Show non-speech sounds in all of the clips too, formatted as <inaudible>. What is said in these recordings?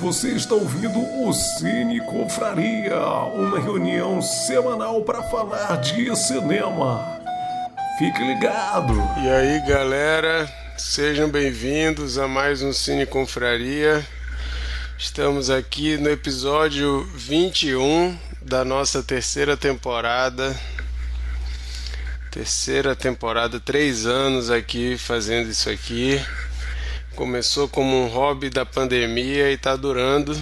Você está ouvindo o Cine Confraria, uma reunião semanal para falar de cinema. Fique ligado! E aí, galera, sejam bem-vindos a mais um Cine Confraria. Estamos aqui no episódio 21 da nossa terceira temporada. Terceira temporada, três anos aqui fazendo isso aqui. Começou como um hobby da pandemia e está durando.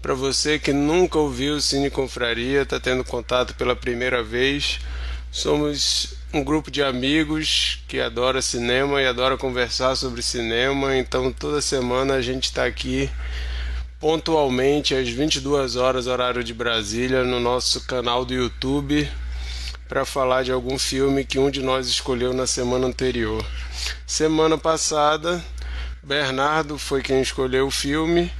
Para você que nunca ouviu Cine Confraria, está tendo contato pela primeira vez, somos um grupo de amigos que adora cinema e adora conversar sobre cinema. Então toda semana a gente está aqui pontualmente às 22 horas horário de Brasília no nosso canal do YouTube para falar de algum filme que um de nós escolheu na semana anterior. Semana passada Bernardo foi quem escolheu o filme.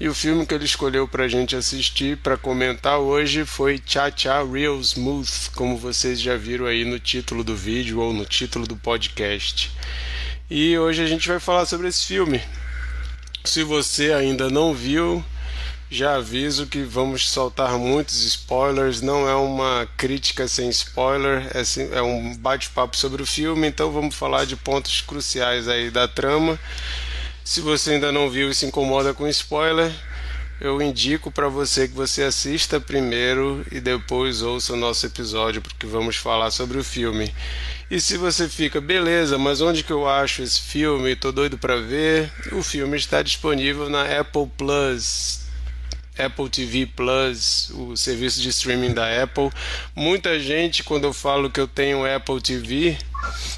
E o filme que ele escolheu para a gente assistir, para comentar hoje, foi Cha Cha Real Smooth, como vocês já viram aí no título do vídeo ou no título do podcast. E hoje a gente vai falar sobre esse filme. Se você ainda não viu, já aviso que vamos soltar muitos spoilers. Não é uma crítica sem spoiler, é, é um bate-papo sobre o filme. Então vamos falar de pontos cruciais aí da trama. Se você ainda não viu e se incomoda com spoiler, eu indico para você que você assista primeiro e depois ouça o nosso episódio, porque vamos falar sobre o filme. E se você fica, beleza, mas onde que eu acho esse filme? Tô doido para ver. O filme está disponível na Apple Plus. Apple TV Plus, o serviço de streaming da Apple. Muita gente, quando eu falo que eu tenho Apple TV,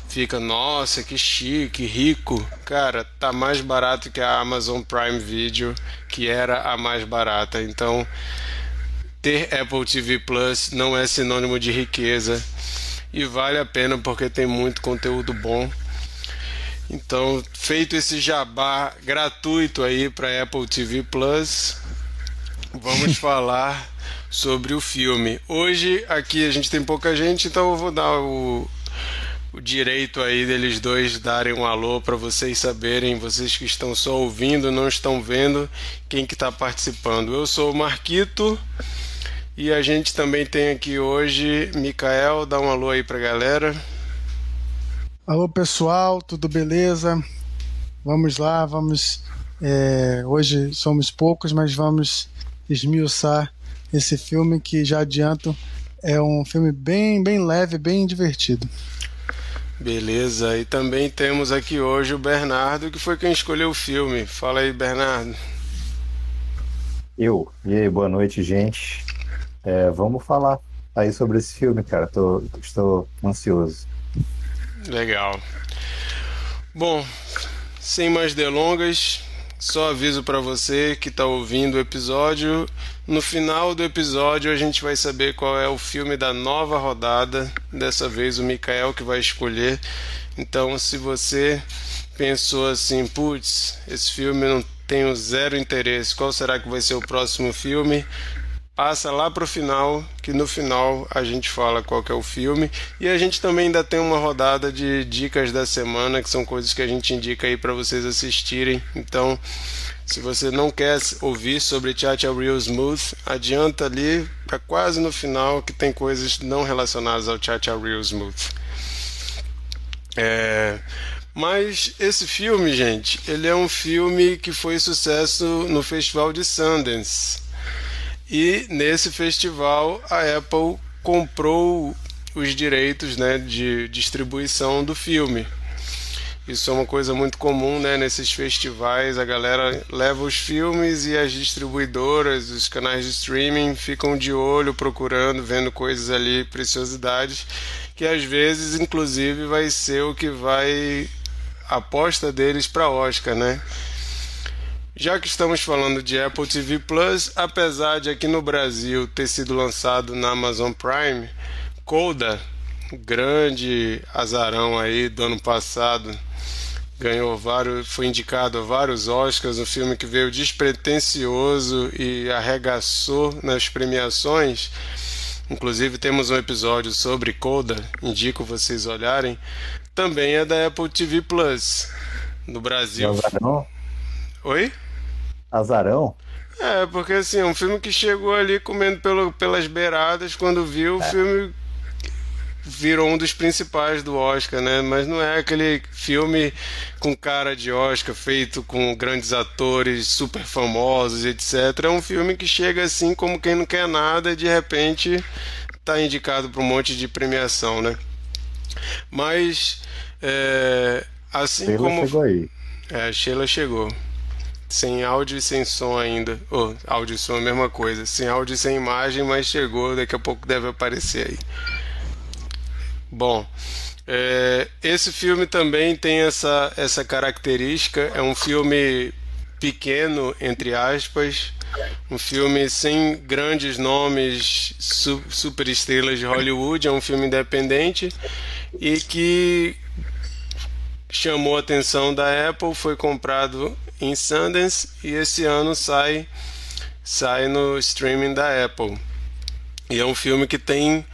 fica, nossa, que chique, rico. Cara, tá mais barato que a Amazon Prime Video, que era a mais barata. Então, ter Apple TV Plus não é sinônimo de riqueza e vale a pena porque tem muito conteúdo bom. Então, feito esse jabá gratuito aí para Apple TV Plus, vamos falar sobre o filme. Hoje aqui a gente tem pouca gente, então eu vou dar o, o direito aí deles dois darem um alô para vocês saberem, vocês que estão só ouvindo, não estão vendo, quem que está participando. Eu sou o Marquito e a gente também tem aqui hoje Mikael, dá um alô aí para galera. Alô pessoal, tudo beleza? Vamos lá, vamos. É, hoje somos poucos, mas vamos esmiuçar esse filme que já adianto é um filme bem, bem leve, bem divertido. Beleza, e também temos aqui hoje o Bernardo, que foi quem escolheu o filme. Fala aí, Bernardo. Eu. E aí, boa noite, gente. É, vamos falar aí sobre esse filme, cara. Tô, estou ansioso. Legal. Bom, sem mais delongas, só aviso para você que está ouvindo o episódio. No final do episódio a gente vai saber qual é o filme da nova rodada. Dessa vez o Mikael que vai escolher. Então, se você pensou assim, putz, esse filme não tenho zero interesse, qual será que vai ser o próximo filme? Passa lá para o final, que no final a gente fala qual é o filme. E a gente também ainda tem uma rodada de dicas da semana, que são coisas que a gente indica aí para vocês assistirem. Então, se você não quer ouvir sobre Chacha Real Smooth, adianta ali para quase no final, que tem coisas não relacionadas ao Chacha Real Smooth. É... Mas esse filme, gente, ele é um filme que foi sucesso no Festival de Sundance. E nesse festival a Apple comprou os direitos né, de distribuição do filme. Isso é uma coisa muito comum né, nesses festivais. A galera leva os filmes e as distribuidoras, os canais de streaming ficam de olho, procurando, vendo coisas ali, preciosidades, que às vezes, inclusive, vai ser o que vai a aposta deles para Oscar, né? Já que estamos falando de Apple TV Plus, apesar de aqui no Brasil ter sido lançado na Amazon Prime, Coda, grande azarão aí do ano passado, ganhou vários, foi indicado a vários Oscars, um filme que veio despretensioso e arregaçou nas premiações. Inclusive temos um episódio sobre Coda, indico vocês olharem. Também é da Apple TV Plus. No Brasil. Azarão? Oi? Azarão. É, porque assim, é um filme que chegou ali comendo pelo, pelas beiradas, quando viu o filme virou um dos principais do Oscar, né? Mas não é aquele filme com cara de Oscar, feito com grandes atores super famosos, etc. É um filme que chega assim como quem não quer nada e de repente está indicado para um monte de premiação, né? Mas é, assim Sheila como chegou aí. é, a Sheila chegou. Sem áudio e sem som ainda. Oh, áudio e som é a mesma coisa. Sem áudio e sem imagem, mas chegou. Daqui a pouco deve aparecer aí. Bom, é, esse filme também tem essa, essa característica. É um filme pequeno, entre aspas. Um filme sem grandes nomes, su, super estrelas de Hollywood. É um filme independente e que chamou a atenção da Apple, foi comprado em Sundance e esse ano sai sai no streaming da Apple. E é um filme que tem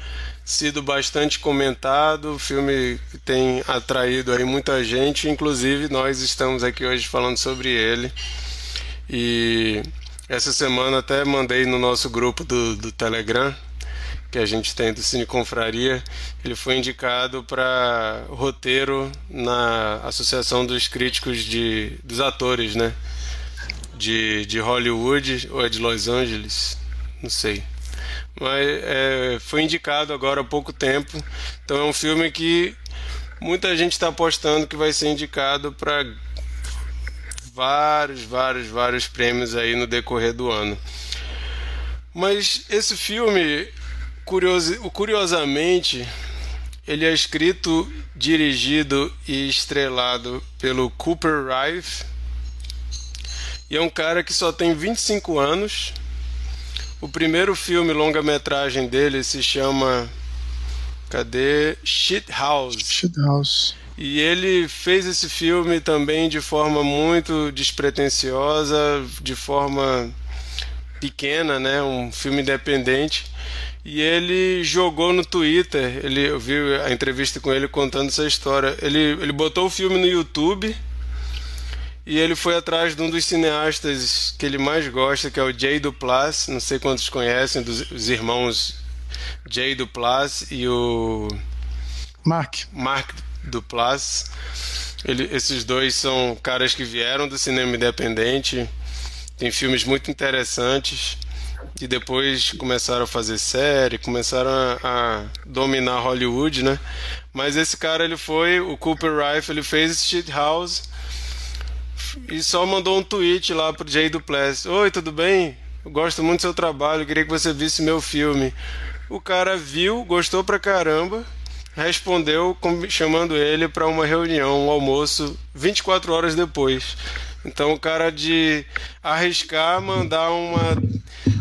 sido bastante comentado, filme que tem atraído aí muita gente, inclusive nós estamos aqui hoje falando sobre ele. E essa semana até mandei no nosso grupo do, do Telegram que a gente tem do Cine Confraria, ele foi indicado para roteiro na Associação dos Críticos de, dos Atores, né? De, de Hollywood ou é de Los Angeles, não sei. Mas é, foi indicado agora há pouco tempo, então é um filme que muita gente está apostando que vai ser indicado para vários, vários, vários prêmios aí no decorrer do ano. Mas esse filme Curiosi curiosamente, ele é escrito, dirigido e estrelado pelo Cooper Rife. E é um cara que só tem 25 anos. O primeiro filme longa-metragem dele se chama Cadê? Shit House. Shit House. E ele fez esse filme também de forma muito despretensiosa, de forma pequena, né? Um filme independente. E ele jogou no Twitter, ele, eu vi a entrevista com ele contando essa história. Ele, ele botou o filme no YouTube e ele foi atrás de um dos cineastas que ele mais gosta, que é o Jay Duplass. Não sei quantos conhecem, dos os irmãos Jay Duplass e o Mark. Mark Duplass. Ele, esses dois são caras que vieram do cinema independente. Tem filmes muito interessantes e depois começaram a fazer série, começaram a, a, dominar Hollywood, né? Mas esse cara, ele foi, o Cooper Rife, ele fez Shit House e só mandou um tweet lá pro Jay Duplass. Oi, tudo bem? Eu gosto muito do seu trabalho, queria que você visse meu filme. O cara viu, gostou pra caramba, respondeu chamando ele para uma reunião, um almoço, 24 horas depois. Então o cara de arriscar mandar uma,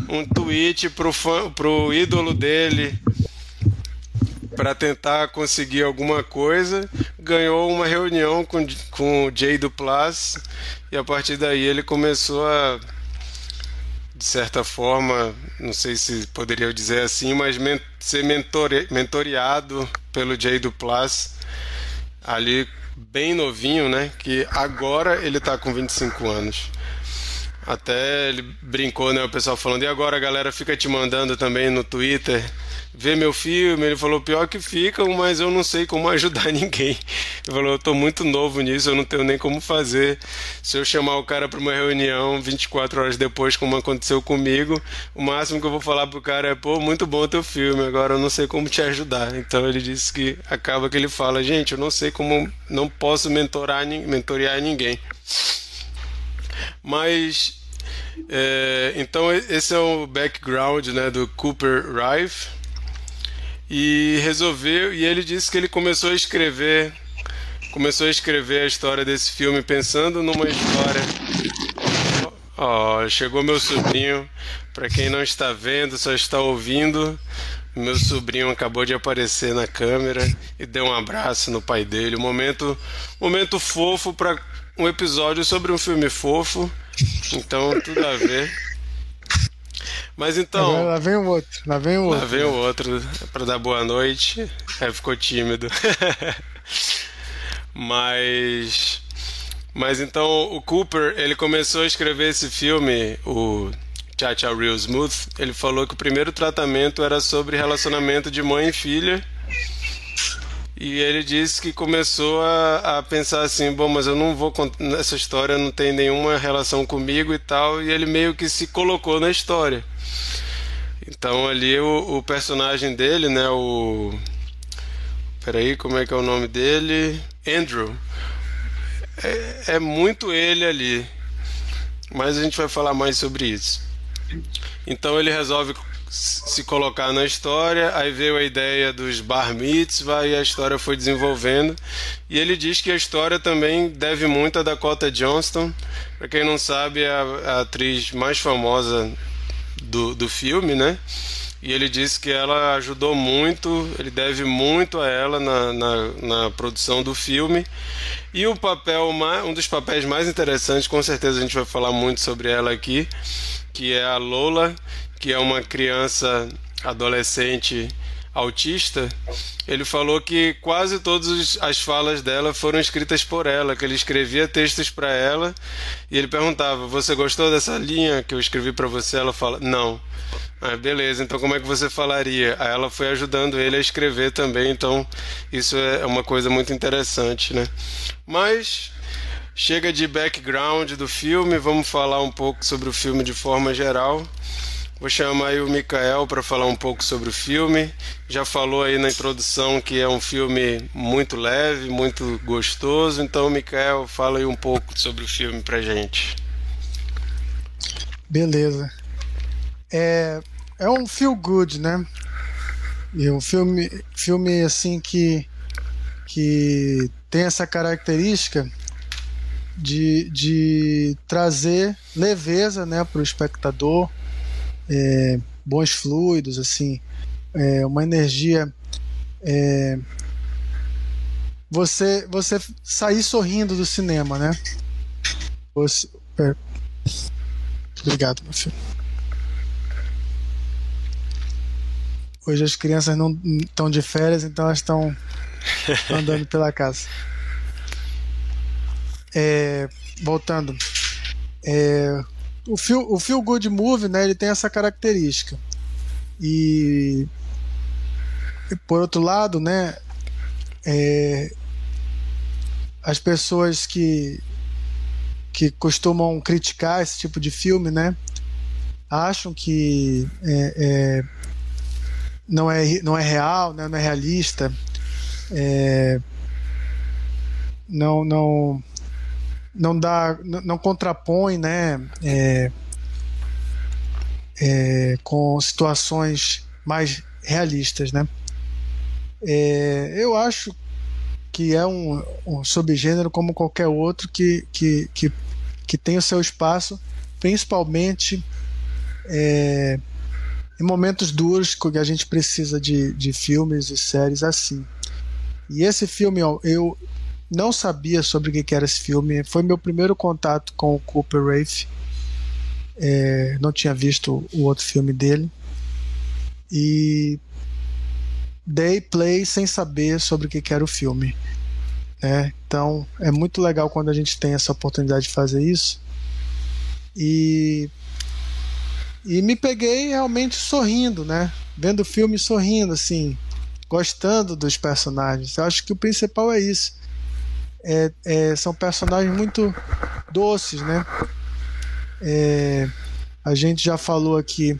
um tweet pro, fã, pro ídolo dele para tentar conseguir alguma coisa, ganhou uma reunião com, com o Jay Duplas e a partir daí ele começou a de certa forma, não sei se poderia dizer assim, mas men ser mentore mentoreado pelo Jay Duplas ali bem novinho, né? Que agora ele tá com 25 anos. Até ele brincou, né? O pessoal falando, e agora a galera fica te mandando também no Twitter ver meu filme. Ele falou, pior que ficam, mas eu não sei como <laughs> ajudar ninguém. Ele falou, eu tô muito novo nisso, eu não tenho nem como fazer. Se eu chamar o cara para uma reunião 24 horas depois, como aconteceu comigo, o máximo que eu vou falar pro cara é, pô, muito bom teu filme, agora eu não sei como te ajudar. Então ele disse que acaba que ele fala, gente, eu não sei como, não posso mentorar, mentorear ninguém. Mas é, então esse é o background né, do Cooper Rife. E resolveu e ele disse que ele começou a escrever começou a escrever a história desse filme pensando numa história. Oh, chegou meu sobrinho. Para quem não está vendo só está ouvindo meu sobrinho acabou de aparecer na câmera e deu um abraço no pai dele. Um momento momento fofo para um episódio sobre um filme fofo, então tudo a ver. Mas então. Agora, lá vem o outro, lá vem o outro. Lá vem o outro para dar boa noite. É, ficou tímido. <laughs> Mas Mas então o Cooper, ele começou a escrever esse filme, o Cha Cha Real Smooth, ele falou que o primeiro tratamento era sobre relacionamento de mãe e filha. E ele disse que começou a, a pensar assim, bom, mas eu não vou essa história não tem nenhuma relação comigo e tal, e ele meio que se colocou na história. Então ali o, o personagem dele, né, o Peraí, como é que é o nome dele? Andrew. É, é muito ele ali. Mas a gente vai falar mais sobre isso. Então ele resolve se colocar na história, aí veio a ideia dos bar mitzvah e a história foi desenvolvendo. E ele diz que a história também deve muito a Dakota Johnston. Para quem não sabe, é a, atriz mais famosa do, do filme, né? E ele disse que ela ajudou muito, ele deve muito a ela na, na, na produção do filme. E o papel, um dos papéis mais interessantes, com certeza a gente vai falar muito sobre ela aqui, que é a Lola, que é uma criança adolescente autista, ele falou que quase todas as falas dela foram escritas por ela, que ele escrevia textos para ela e ele perguntava: "Você gostou dessa linha que eu escrevi para você?" Ela fala: "Não". Ah, beleza, então como é que você falaria? Aí ela foi ajudando ele a escrever também, então isso é uma coisa muito interessante, né? Mas chega de background do filme, vamos falar um pouco sobre o filme de forma geral. Vou chamar aí o Mikael para falar um pouco sobre o filme. Já falou aí na introdução que é um filme muito leve, muito gostoso. Então, Mikael, fala aí um pouco sobre o filme pra gente. Beleza. É, é um feel good, né? E um filme, filme assim que que tem essa característica de, de trazer leveza, né, para o espectador é, bons fluidos, assim, é, uma energia. É, você, você sair sorrindo do cinema, né? Você, é, obrigado, meu filho. Hoje as crianças não estão de férias, então elas estão <laughs> andando pela casa. É, voltando. É, o feel, o feel good movie, né, ele tem essa característica. E, e por outro lado, né, é, as pessoas que que costumam criticar esse tipo de filme, né, acham que é, é, não é não é real, né, não é realista, é, não não não dá, não contrapõe, né, é, é, com situações mais realistas, né. É, eu acho que é um, um, subgênero como qualquer outro que, que, que, que tem o seu espaço, principalmente é, em momentos duros que a gente precisa de, de filmes e séries assim. E esse filme, eu, não sabia sobre o que era esse filme. Foi meu primeiro contato com o Cooper Rafe. É, não tinha visto o outro filme dele. E dei play sem saber sobre o que era o filme. É, então é muito legal quando a gente tem essa oportunidade de fazer isso. E, e me peguei realmente sorrindo, né? Vendo o filme sorrindo, assim, gostando dos personagens. Eu acho que o principal é isso é, é, são personagens muito doces, né? É, a gente já falou aqui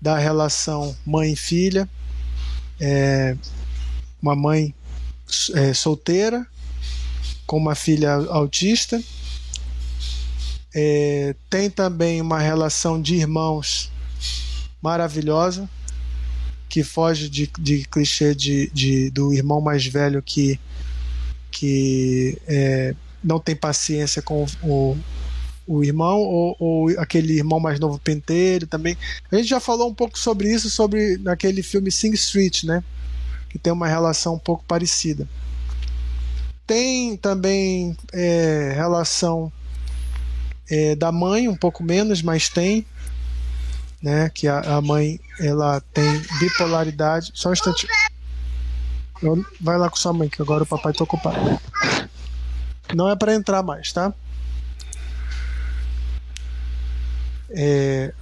da relação mãe-filha, é, uma mãe é, solteira com uma filha autista. É, tem também uma relação de irmãos maravilhosa que foge de, de clichê de, de, do irmão mais velho que que é, não tem paciência com o, o irmão ou, ou, aquele irmão mais novo penteiro também. A gente já falou um pouco sobre isso sobre naquele filme Sing Street, né? Que tem uma relação um pouco parecida. Tem também é, relação é, da mãe, um pouco menos, mas tem, né? Que a, a mãe ela tem bipolaridade. Só um instante. Vai lá com sua mãe, que agora o papai tá ocupado. Não é para entrar mais, tá? É,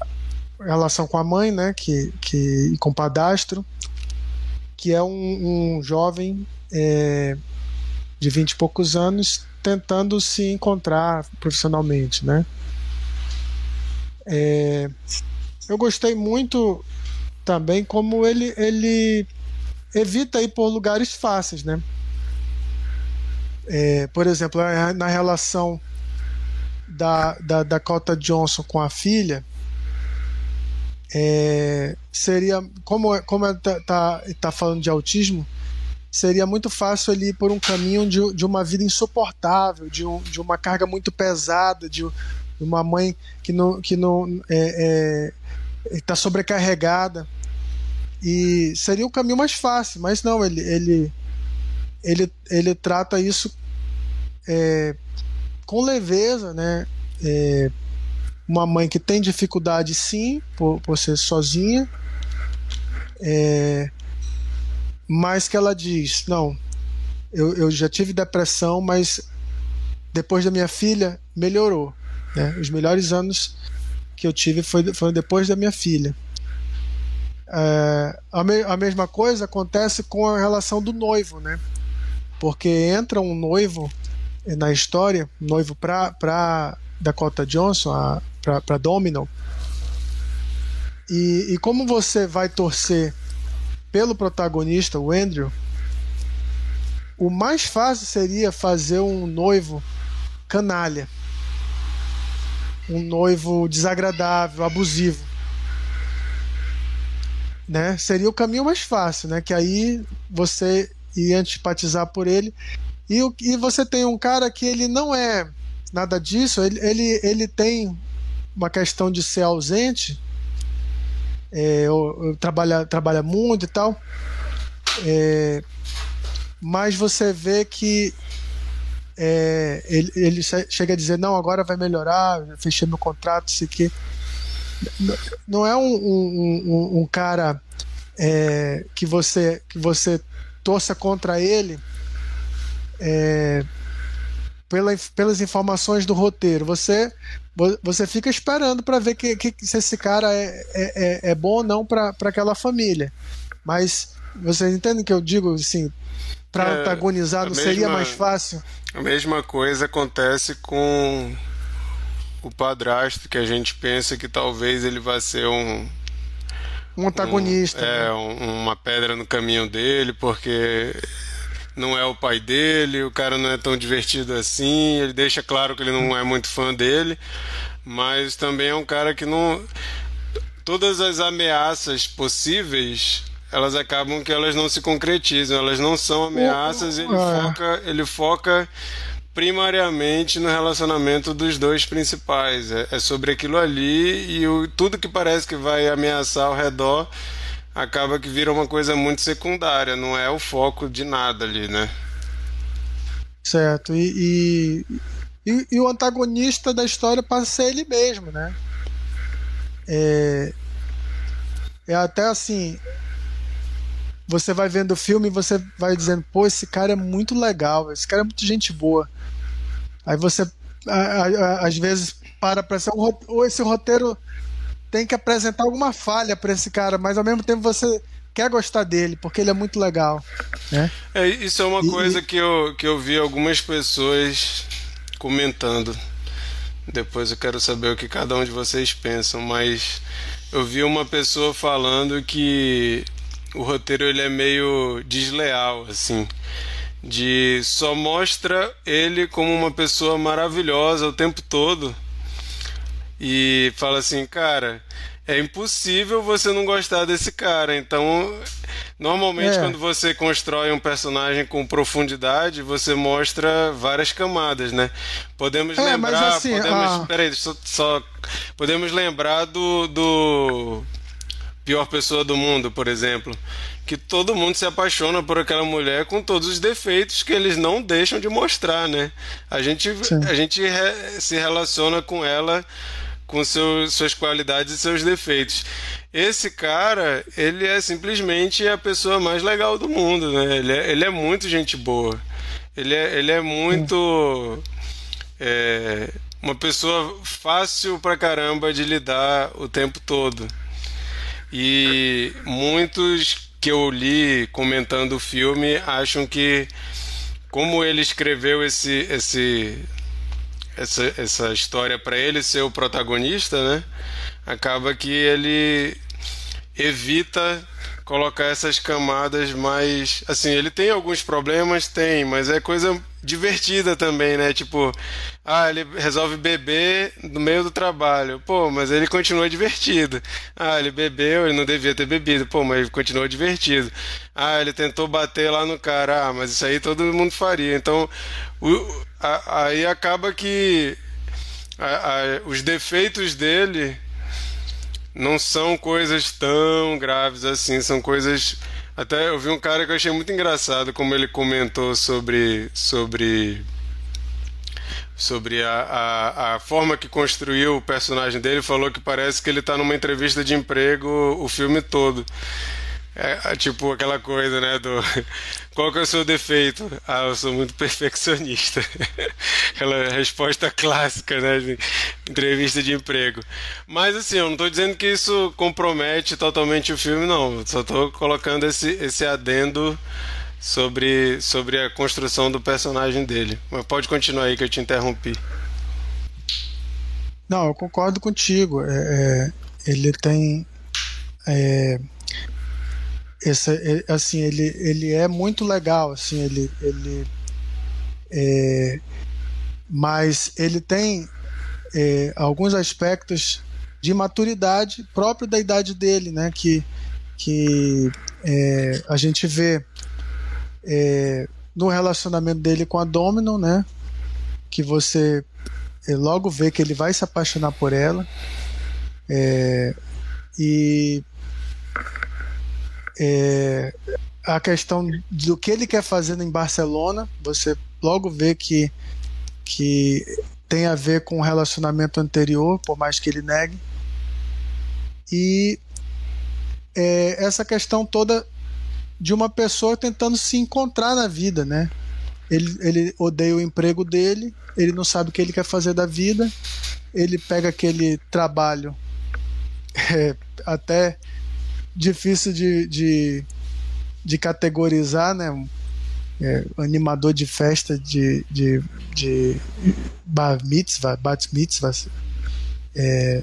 relação com a mãe, né? Que, que, e com o padastro, que é um, um jovem é, de vinte e poucos anos tentando se encontrar profissionalmente, né? É, eu gostei muito também como ele ele evita ir por lugares fáceis, né? É, por exemplo, na relação da, da Dakota Johnson com a filha, é, seria como como está tá, tá falando de autismo seria muito fácil ele ir por um caminho de, de uma vida insuportável de, um, de uma carga muito pesada de, uma mãe que não que não está é, é, tá sobrecarregada e seria o caminho mais fácil mas não ele ele ele, ele trata isso é, com leveza né é, uma mãe que tem dificuldade sim por, por ser sozinha, é, mas que ela diz: não, eu, eu já tive depressão, mas depois da minha filha melhorou. Né? Os melhores anos que eu tive foi, foram depois da minha filha. É, a, me, a mesma coisa acontece com a relação do noivo, né? Porque entra um noivo na história, noivo para Dakota Johnson, para Domino. E, e como você vai torcer pelo protagonista, o Andrew, o mais fácil seria fazer um noivo canalha. Um noivo desagradável, abusivo. Né? Seria o caminho mais fácil, né? Que aí você ia antipatizar por ele. E, e você tem um cara que ele não é nada disso, ele, ele, ele tem uma questão de ser ausente, é, eu, eu trabalha, trabalha muito e tal, é, mas você vê que é, ele, ele, chega a dizer não agora vai melhorar fechei meu contrato isso aqui não é um, um, um, um cara é, que você que você torça contra ele é, pela, pelas informações do roteiro. Você você fica esperando para ver que, que, se esse cara é, é, é, é bom ou não para aquela família. Mas vocês entendem que eu digo assim, para é, antagonizar não mesma, seria mais fácil? A mesma coisa acontece com o padrasto, que a gente pensa que talvez ele vai ser um. Um antagonista. Um, é, né? um, uma pedra no caminho dele, porque não é o pai dele, o cara não é tão divertido assim, ele deixa claro que ele não é muito fã dele, mas também é um cara que não. Todas as ameaças possíveis elas acabam que elas não se concretizam, elas não são ameaças, ele é. foca, ele foca primariamente no relacionamento dos dois principais. É, é sobre aquilo ali e o, tudo que parece que vai ameaçar ao redor acaba que vira uma coisa muito secundária, não é o foco de nada ali, né? Certo. E, e, e, e o antagonista da história passa a ser ele mesmo, né? É, é até assim. Você vai vendo o filme e você vai dizendo, pô, esse cara é muito legal, esse cara é muito gente boa. Aí você, às vezes, para pra ser ou esse roteiro tem que apresentar alguma falha para esse cara, mas ao mesmo tempo você quer gostar dele, porque ele é muito legal. Né? É, isso é uma e, coisa que eu, que eu vi algumas pessoas comentando. Depois eu quero saber o que cada um de vocês pensam, mas eu vi uma pessoa falando que o roteiro ele é meio desleal, assim, de só mostra ele como uma pessoa maravilhosa o tempo todo e fala assim, cara, é impossível você não gostar desse cara. Então, normalmente é. quando você constrói um personagem com profundidade, você mostra várias camadas, né? Podemos é, lembrar, assim, podemos, a... peraí, só, só, podemos lembrar do, do pior pessoa do mundo, por exemplo, que todo mundo se apaixona por aquela mulher com todos os defeitos que eles não deixam de mostrar, né? A gente, a gente re, se relaciona com ela com seus, suas qualidades e seus defeitos. Esse cara, ele é simplesmente a pessoa mais legal do mundo, né? Ele é, ele é muito gente boa. Ele é, ele é muito. É, uma pessoa fácil pra caramba de lidar o tempo todo. E muitos que eu li comentando o filme acham que como ele escreveu esse, esse essa, essa história para ele ser o protagonista, né? Acaba que ele evita colocar essas camadas mais. Assim, ele tem alguns problemas, tem, mas é coisa divertida também, né? Tipo, ah, ele resolve beber no meio do trabalho. Pô, mas ele continua divertido. Ah, ele bebeu, ele não devia ter bebido. Pô, mas ele continuou divertido. Ah, ele tentou bater lá no cara. Ah, mas isso aí todo mundo faria. Então, o, a, aí acaba que a, a, os defeitos dele não são coisas tão graves assim, são coisas. Até eu vi um cara que eu achei muito engraçado como ele comentou sobre sobre sobre a, a, a forma que construiu o personagem dele, falou que parece que ele está numa entrevista de emprego o filme todo. É, é, tipo aquela coisa, né? Do <laughs> qual que é o seu defeito? Ah, eu sou muito perfeccionista. <laughs> aquela resposta clássica, né? De entrevista de emprego. Mas assim, eu não estou dizendo que isso compromete totalmente o filme, não. Só estou colocando esse, esse adendo sobre, sobre a construção do personagem dele. Mas pode continuar aí que eu te interrompi. Não, eu concordo contigo. É, é, ele tem. É, esse, é, assim, ele, ele é muito legal, assim, ele, ele é, mas ele tem é, alguns aspectos de maturidade próprio da idade dele, né, que, que é, a gente vê é, no relacionamento dele com a Domino, né, que você é, logo vê que ele vai se apaixonar por ela, e é, a questão do que ele quer fazer em Barcelona, você logo vê que, que tem a ver com o relacionamento anterior, por mais que ele negue. E é, essa questão toda de uma pessoa tentando se encontrar na vida, né? Ele, ele odeia o emprego dele, ele não sabe o que ele quer fazer da vida, ele pega aquele trabalho <laughs> é, até difícil de, de, de categorizar, né? É, animador de festa de, de, de bar mitzvah, bat mitzvah, é,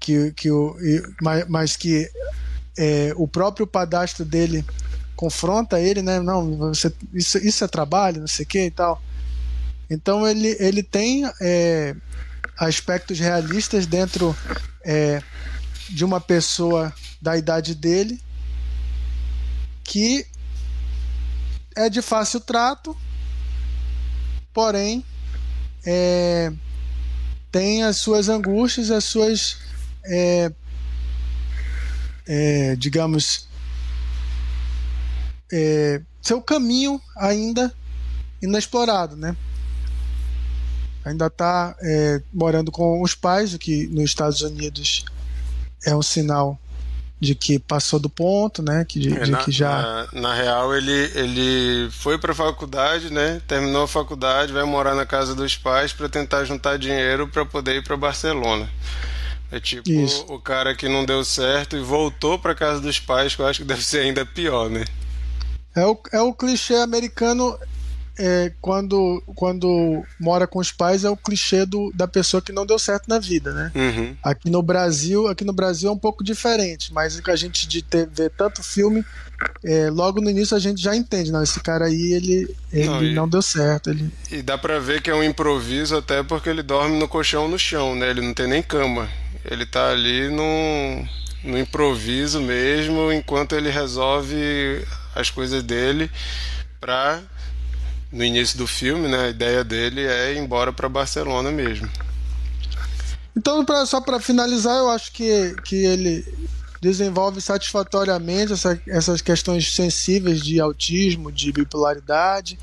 que, que o, mas, mas que é, o próprio padastro dele confronta ele, né? Não, você, isso, isso é trabalho, não sei o que e tal. Então ele, ele tem é, aspectos realistas dentro é, de uma pessoa da idade dele que é de fácil trato, porém é, tem as suas angústias, as suas, é, é, digamos, é, seu caminho ainda inexplorado, né? Ainda está é, morando com os pais, o que nos Estados Unidos é um sinal de que passou do ponto, né? Que, de, é, de na, que já. Na, na, real, ele, ele foi para a faculdade, né? Terminou a faculdade, vai morar na casa dos pais para tentar juntar dinheiro para poder ir para Barcelona. É tipo Isso. o cara que não deu certo e voltou para casa dos pais, que eu acho que deve ser ainda pior, né? É o, é o clichê americano é, quando, quando mora com os pais é o clichê do, da pessoa que não deu certo na vida, né? Uhum. Aqui no Brasil, aqui no Brasil é um pouco diferente, mas a gente de ter, ver tanto filme, é, logo no início a gente já entende, não, esse cara aí ele, ele não, e, não deu certo. Ele... E dá pra ver que é um improviso até porque ele dorme no colchão no chão, né? Ele não tem nem cama. Ele tá ali no, no improviso mesmo, enquanto ele resolve as coisas dele pra no início do filme, né? A ideia dele é ir embora para Barcelona mesmo. Então, pra, só para finalizar, eu acho que, que ele desenvolve satisfatoriamente essa, essas questões sensíveis de autismo, de bipolaridade,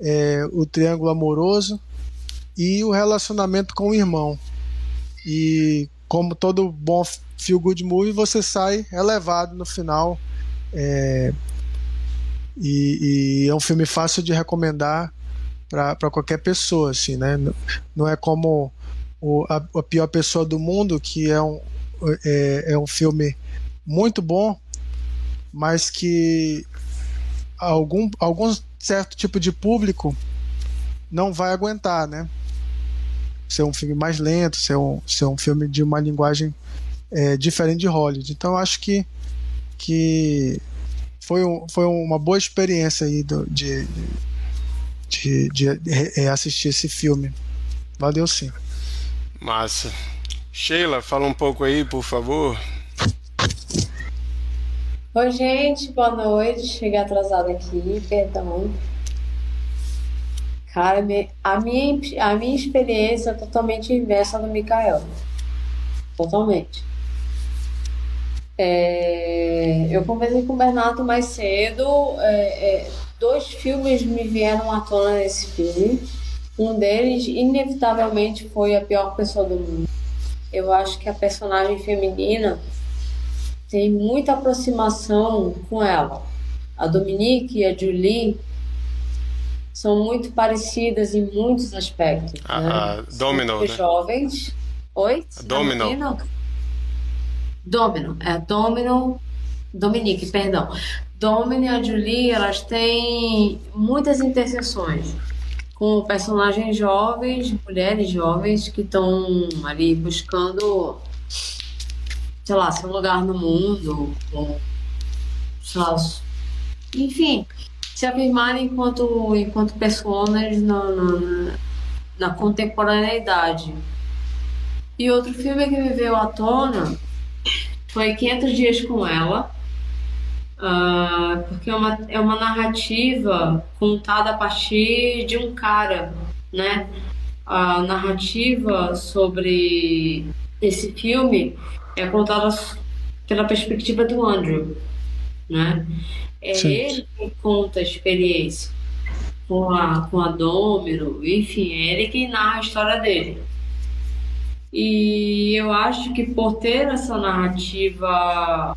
é, o triângulo amoroso e o relacionamento com o irmão. E como todo bom feel good movie, você sai elevado no final. É, e, e, é um filme fácil de recomendar para qualquer pessoa, assim, né? Não é como o, a, a, pior pessoa do mundo, que é um, é, é um filme muito bom, mas que algum, algum certo tipo de público não vai aguentar, né? Ser um filme mais lento, ser um, ser um filme de uma linguagem é, diferente de Hollywood. Então eu acho que, que foi, um, foi uma boa experiência aí do, de, de, de, de assistir esse filme. Valeu sim. Massa. Sheila, fala um pouco aí, por favor. Oi, gente, boa noite. Cheguei atrasada aqui, perdão. Cara, a minha, a minha experiência é totalmente inversa do Mikael. Totalmente. É, eu conversei com o Bernardo mais cedo. É, é, dois filmes me vieram à tona nesse filme. Um deles, inevitavelmente, foi a pior pessoa do mundo. Eu acho que a personagem feminina tem muita aproximação com ela. A Dominique e a Julie são muito parecidas em muitos aspectos. A, né? a Domino, né? jovens. Oi? Domino. Domino. É Domino. Dominique, perdão. Domino e a Julie, elas têm muitas interseções com personagens jovens, mulheres jovens que estão ali buscando sei lá, seu lugar no mundo, ou, sei lá, enfim, se afirmarem enquanto, enquanto personas na, na, na contemporaneidade. E outro filme que me veio à tona foi 500 Dias com Ela, uh, porque é uma, é uma narrativa contada a partir de um cara, né? A narrativa sobre esse filme é contada pela perspectiva do Andrew, né? É Sim. ele que conta a experiência com a, com a Domino, enfim, é ele que narra a história dele. E eu acho que por ter essa narrativa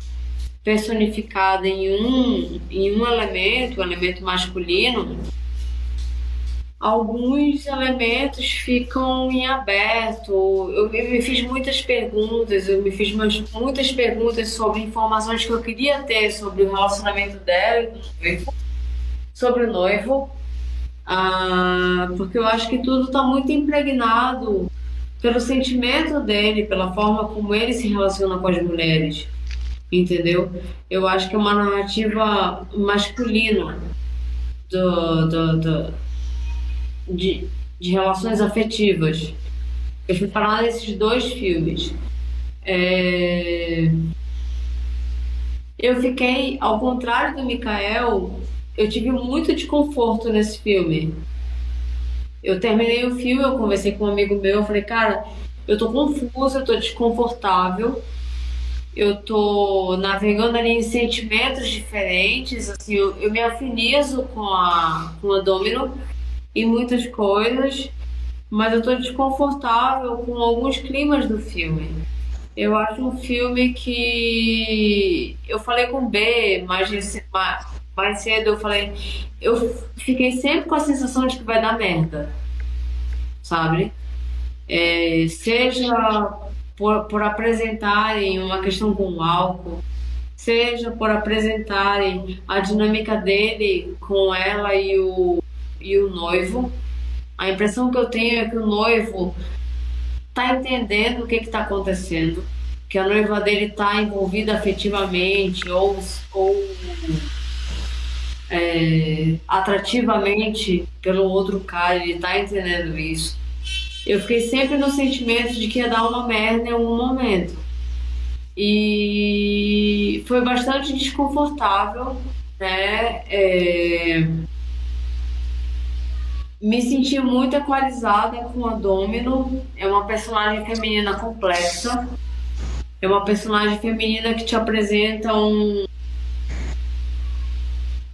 personificada em um, em um elemento, um elemento masculino, alguns elementos ficam em aberto. Eu me fiz muitas perguntas, eu me fiz muitas perguntas sobre informações que eu queria ter sobre o relacionamento dela, sobre o noivo, ah, porque eu acho que tudo está muito impregnado pelo sentimento dele, pela forma como ele se relaciona com as mulheres, entendeu? Eu acho que é uma narrativa masculina do, do, do de, de relações afetivas. Eu fui falar desses dois filmes. É... Eu fiquei, ao contrário do Mikael, eu tive muito desconforto nesse filme. Eu terminei o filme, eu conversei com um amigo meu, eu falei, cara, eu tô confusa, eu tô desconfortável, eu tô navegando ali em sentimentos diferentes, assim, eu, eu me afinizo com a, com a Domino, e muitas coisas, mas eu estou desconfortável com alguns climas do filme. Eu acho um filme que eu falei com o B mais, mais cedo, eu falei, eu fiquei sempre com a sensação de que vai dar merda, sabe? É, seja por, por apresentarem uma questão com o álcool, seja por apresentarem a dinâmica dele com ela e o e o noivo. A impressão que eu tenho é que o noivo está entendendo o que está acontecendo, que a noiva dele está envolvida afetivamente ou, ou é, atrativamente pelo outro cara, ele está entendendo isso. Eu fiquei sempre no sentimento de que ia dar uma merda em algum momento. E foi bastante desconfortável, né? É, me senti muito equalizada com a Domino. É uma personagem feminina complexa. É uma personagem feminina que te apresenta um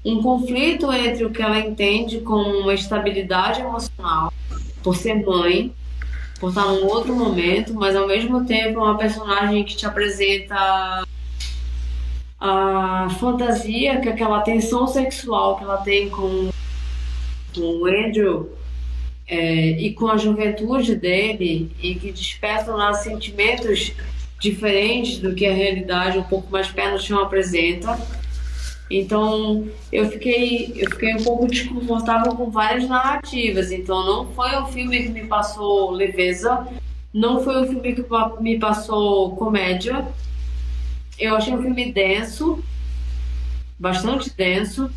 um conflito entre o que ela entende como uma estabilidade emocional, por ser mãe, por estar num outro momento, mas ao mesmo tempo uma personagem que te apresenta a fantasia, que aquela tensão sexual que ela tem com o Andrew é, e com a juventude dele e que despertam lá sentimentos diferentes do que a realidade um pouco mais pé no chão apresenta. Então eu fiquei, eu fiquei um pouco desconfortável com várias narrativas. Então não foi um filme que me passou leveza, não foi um filme que me passou comédia. Eu achei um filme denso, bastante denso.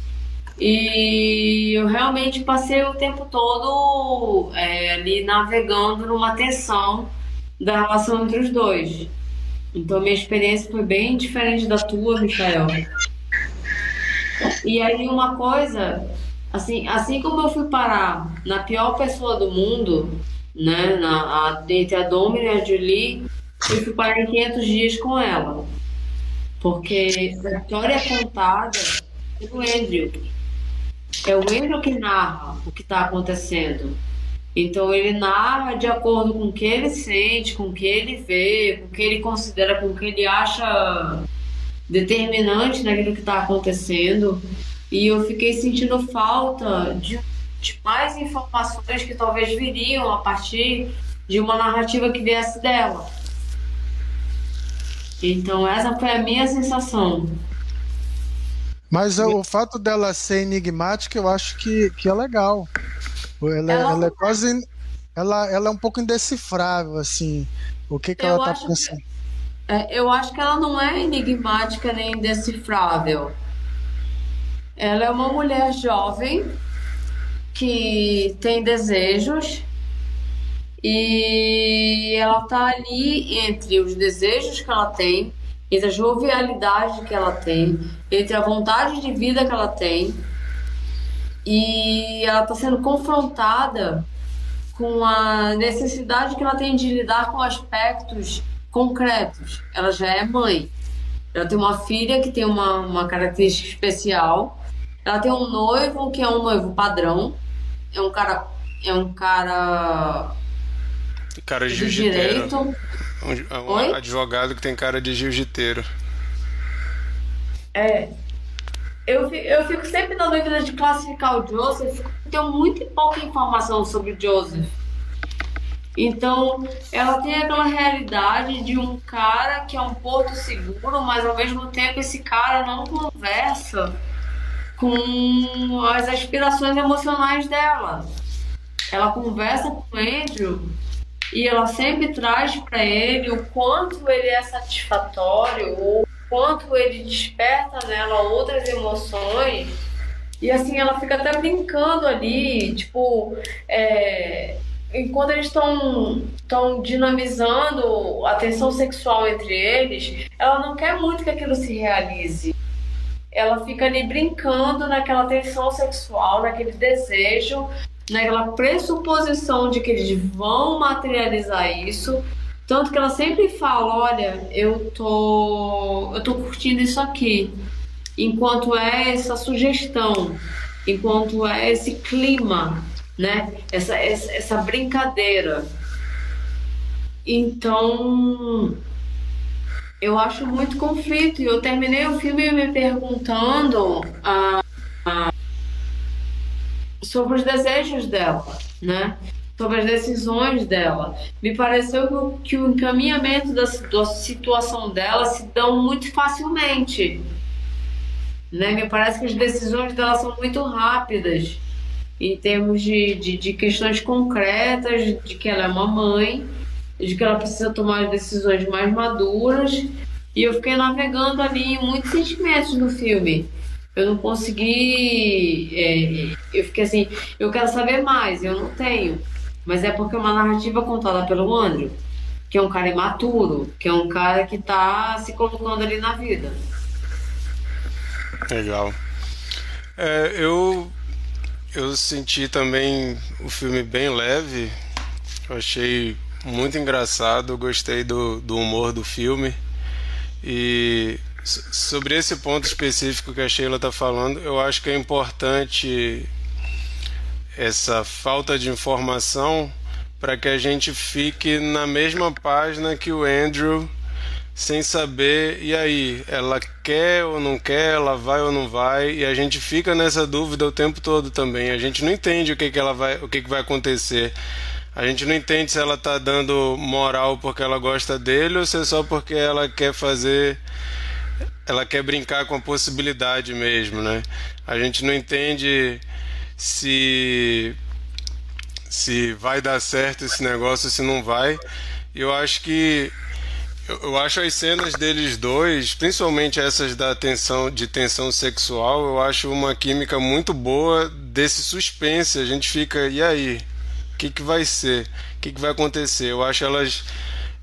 E eu realmente passei o tempo todo é, ali navegando numa tensão da relação entre os dois. Então minha experiência foi bem diferente da tua, Michael. E aí uma coisa, assim, assim como eu fui parar na pior pessoa do mundo, né, na, a, entre a Domina e a Julie, eu fui parar em 500 dias com ela. Porque a história é contada pelo Andrew. É o Andrew que narra o que está acontecendo. Então ele narra de acordo com o que ele sente, com o que ele vê, com o que ele considera, com o que ele acha determinante naquilo que está acontecendo. E eu fiquei sentindo falta de, de mais informações que talvez viriam a partir de uma narrativa que viesse dela. Então essa foi a minha sensação. Mas o fato dela ser enigmática, eu acho que, que é legal. Ela, ela, ela é quase. Ela, ela é um pouco indecifrável, assim. O que, que ela tá pensando. Que, é, eu acho que ela não é enigmática nem indecifrável. Ela é uma mulher jovem que tem desejos e ela tá ali entre os desejos que ela tem entre a jovialidade que ela tem, entre a vontade de vida que ela tem, e ela está sendo confrontada com a necessidade que ela tem de lidar com aspectos concretos. Ela já é mãe. Ela tem uma filha que tem uma, uma característica especial. Ela tem um noivo que é um noivo padrão. É um cara. É um cara. Cara de, de direito. Um, um advogado que tem cara de jiu-jiteiro. É. Eu, eu fico sempre na dúvida de classificar o Joseph, tenho muito pouca informação sobre o Joseph. Então, ela tem aquela realidade de um cara que é um porto seguro, mas ao mesmo tempo esse cara não conversa com as aspirações emocionais dela. Ela conversa com o Andrew e ela sempre traz para ele o quanto ele é satisfatório, o quanto ele desperta nela outras emoções. E assim, ela fica até brincando ali, tipo, é, enquanto eles estão estão dinamizando a tensão sexual entre eles, ela não quer muito que aquilo se realize. Ela fica ali brincando naquela tensão sexual, naquele desejo, naquela pressuposição de que eles vão materializar isso. Tanto que ela sempre fala, olha, eu tô, eu tô curtindo isso aqui. Enquanto é essa sugestão, enquanto é esse clima, né? Essa, essa, essa brincadeira. Então, eu acho muito conflito. E eu terminei o filme me perguntando ah, ah, sobre os desejos dela, né? Sobre as decisões dela. Me pareceu que o encaminhamento da, da situação dela se dão muito facilmente. Né? Me parece que as decisões dela são muito rápidas em termos de, de, de questões concretas, de que ela é uma mãe, de que ela precisa tomar decisões mais maduras. E eu fiquei navegando ali em muitos sentimentos no filme eu não consegui. É, eu fiquei assim, eu quero saber mais, eu não tenho. Mas é porque é uma narrativa contada pelo Andrew, que é um cara imaturo, que é um cara que tá se colocando ali na vida. Legal. É, eu, eu senti também o filme bem leve. Eu achei muito engraçado, gostei do, do humor do filme. E Sobre esse ponto específico que a Sheila está falando, eu acho que é importante essa falta de informação para que a gente fique na mesma página que o Andrew sem saber, e aí, ela quer ou não quer, ela vai ou não vai, e a gente fica nessa dúvida o tempo todo também. A gente não entende o que, que ela vai, o que, que vai acontecer. A gente não entende se ela tá dando moral porque ela gosta dele ou se é só porque ela quer fazer ela quer brincar com a possibilidade mesmo, né? A gente não entende se se vai dar certo esse negócio, se não vai. Eu acho que eu acho as cenas deles dois, principalmente essas da tensão, de tensão sexual, eu acho uma química muito boa desse suspense. A gente fica, e aí? O que, que vai ser? O que, que vai acontecer? Eu acho elas.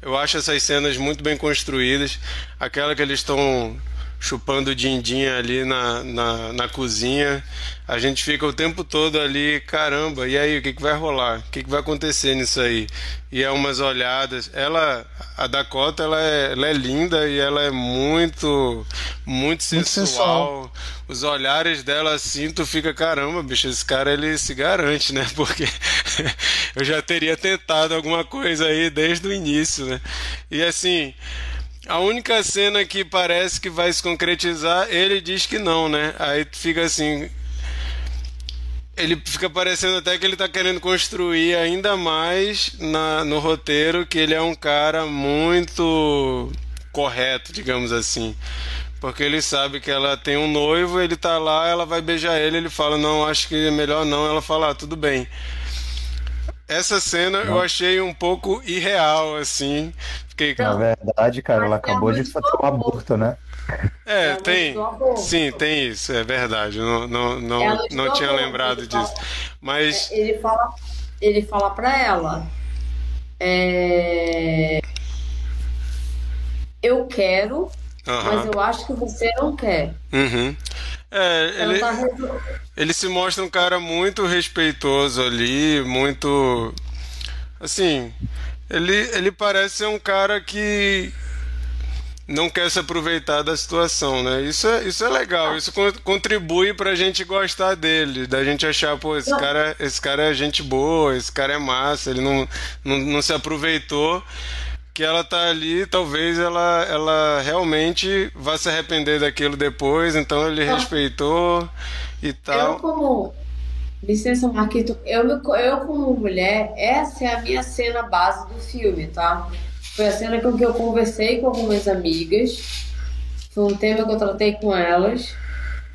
Eu acho essas cenas muito bem construídas. Aquela que eles estão chupando din-din ali na, na, na, cozinha. A gente fica o tempo todo ali, caramba, e aí, o que, que vai rolar? O que, que vai acontecer nisso aí? E é umas olhadas. Ela, a Dakota, ela é, ela é linda e ela é muito, muito sensual. muito sensual. Os olhares dela assim, tu fica, caramba, bicho, esse cara ele se garante, né? <laughs> Porque eu já teria tentado alguma coisa aí desde o início, né? E assim. A única cena que parece que vai se concretizar, ele diz que não, né? Aí fica assim. Ele fica parecendo até que ele está querendo construir ainda mais na, no roteiro que ele é um cara muito correto, digamos assim. Porque ele sabe que ela tem um noivo, ele tá lá, ela vai beijar ele, ele fala, não, acho que é melhor não. Ela fala, ah, tudo bem. Essa cena não. eu achei um pouco irreal, assim. Fiquei... Na verdade, cara, ela acabou de fazer um aborto, né? É, tem. Sim, tem isso, é verdade. Não, não, não, não tinha lembrado disso. Mas. É, ele fala, ele fala pra ela. É... Eu quero, uh -huh. mas eu acho que você não quer. Uhum. É, ele, tá... ele se mostra um cara muito respeitoso ali, muito. Assim, ele, ele parece ser um cara que não quer se aproveitar da situação, né? Isso é, isso é legal, isso contribui pra gente gostar dele, da gente achar, pô, esse cara, esse cara é gente boa, esse cara é massa, ele não, não, não se aproveitou que ela tá ali, talvez ela, ela realmente vá se arrepender daquilo depois, então ele respeitou e tal. Eu como licença Marquito, eu, eu como mulher, essa é a minha cena base do filme, tá? Foi a cena com que eu conversei com algumas amigas, foi um tema que eu tratei com elas.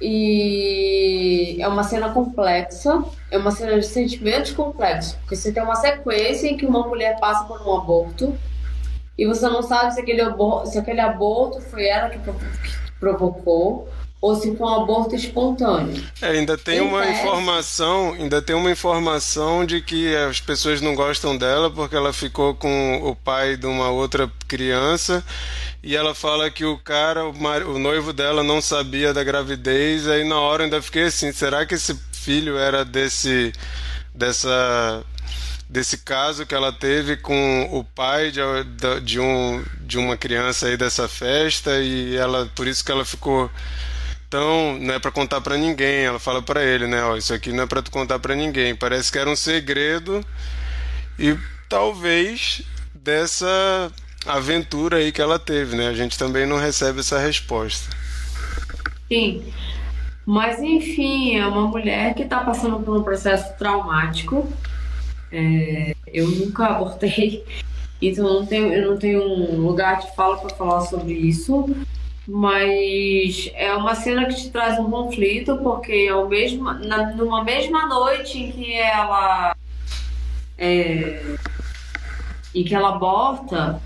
E é uma cena complexa, é uma cena de sentimentos complexos, porque você tem uma sequência em que uma mulher passa por um aborto, e você não sabe se aquele, se aquele aborto foi ela que provocou ou se foi um aborto espontâneo. É, ainda tem uma informação, ainda tem uma informação de que as pessoas não gostam dela porque ela ficou com o pai de uma outra criança e ela fala que o cara, o, mar, o noivo dela não sabia da gravidez, aí na hora eu ainda fiquei assim, será que esse filho era desse dessa desse caso que ela teve com o pai de, de, um, de uma criança aí dessa festa e ela por isso que ela ficou tão não é para contar para ninguém. Ela fala para ele né ó isso aqui não é para tu contar para ninguém. Parece que era um segredo e talvez dessa aventura aí que ela teve né? A gente também não recebe essa resposta. Sim. Mas enfim é uma mulher que está passando por um processo traumático. É, eu nunca abortei, então eu não tenho, eu não tenho um lugar de fala para falar sobre isso. Mas é uma cena que te traz um conflito, porque ao mesmo, na, numa mesma noite em que ela. É, em que ela aborta,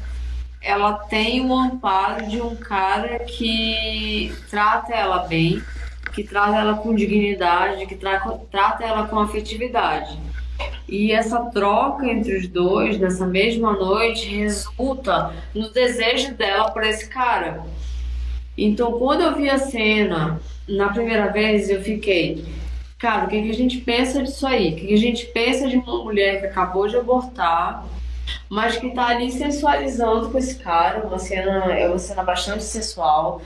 ela tem o amparo de um cara que trata ela bem, que trata ela com dignidade, que tra trata ela com afetividade. E essa troca entre os dois, nessa mesma noite, resulta no desejo dela por esse cara. Então, quando eu vi a cena na primeira vez, eu fiquei, cara, o que, que a gente pensa disso aí? O que, que a gente pensa de uma mulher que acabou de abortar, mas que tá ali sensualizando com esse cara? Uma cena, é uma cena bastante sensual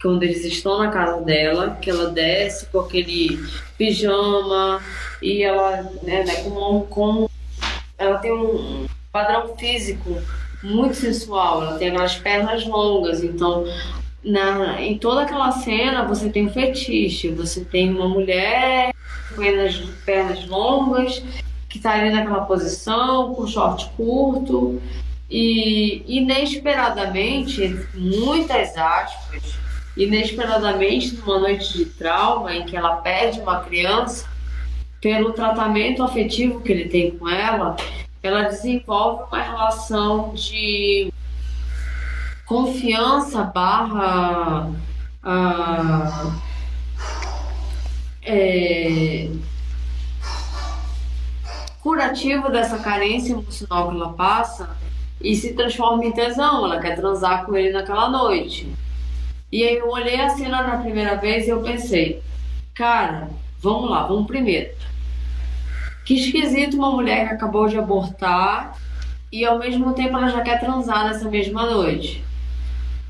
quando eles estão na casa dela, que ela desce com aquele pijama e ela, né, né com, com ela tem um padrão físico muito sensual, ela tem aquelas pernas longas, então na, em toda aquela cena você tem um fetiche, você tem uma mulher com pernas, pernas longas, que está ali naquela posição, com short curto, e inesperadamente, muitas aspas, inesperadamente, numa noite de trauma em que ela perde uma criança, pelo tratamento afetivo que ele tem com ela, ela desenvolve uma relação de confiança barra ah, é, curativo dessa carência emocional que ela passa e se transforma em tesão. Ela quer transar com ele naquela noite. E aí eu olhei a cena na primeira vez e eu pensei, cara, vamos lá, vamos primeiro. Que esquisito uma mulher que acabou de abortar e ao mesmo tempo ela já quer transar nessa mesma noite.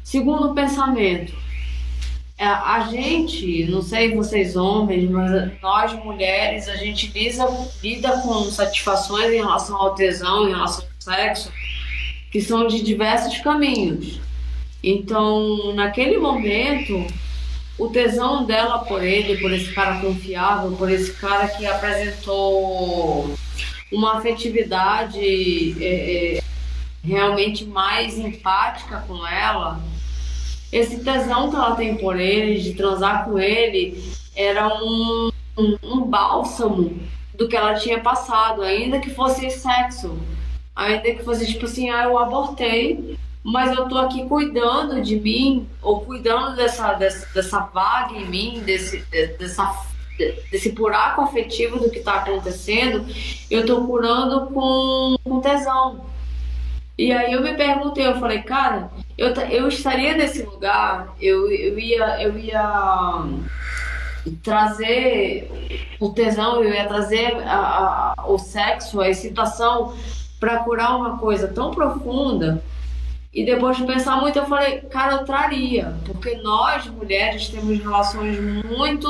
Segundo pensamento, é, a gente, não sei vocês homens, mas nós mulheres, a gente lida, com satisfações em relação ao tesão, em relação ao sexo, que são de diversos caminhos. Então, naquele momento, o tesão dela por ele, por esse cara confiável, por esse cara que apresentou uma afetividade é, é, realmente mais empática com ela, esse tesão que ela tem por ele, de transar com ele, era um, um, um bálsamo do que ela tinha passado, ainda que fosse sexo, ainda que fosse tipo assim, ah, eu abortei, mas eu tô aqui cuidando de mim, ou cuidando dessa, dessa, dessa vaga em mim, desse, dessa, desse buraco afetivo do que tá acontecendo, eu tô curando com, com tesão. E aí eu me perguntei, eu falei, cara, eu, eu estaria nesse lugar, eu, eu ia, eu ia trazer o tesão, eu ia trazer a, a, o sexo, a excitação para curar uma coisa tão profunda. E depois de pensar muito, eu falei, cara, eu traria, porque nós mulheres temos relações muito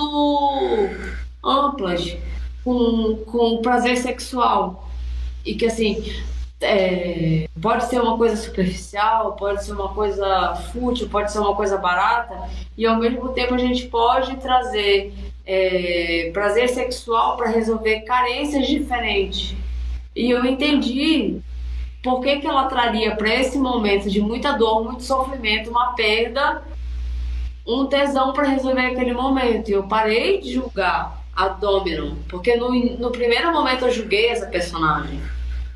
amplas com, com o prazer sexual. E que assim, é, pode ser uma coisa superficial, pode ser uma coisa fútil, pode ser uma coisa barata, e ao mesmo tempo a gente pode trazer é, prazer sexual para resolver carências diferentes. E eu entendi por que, que ela traria para esse momento de muita dor, muito sofrimento, uma perda, um tesão para resolver aquele momento. E eu parei de julgar a Dominon, porque no, no primeiro momento eu julguei essa personagem.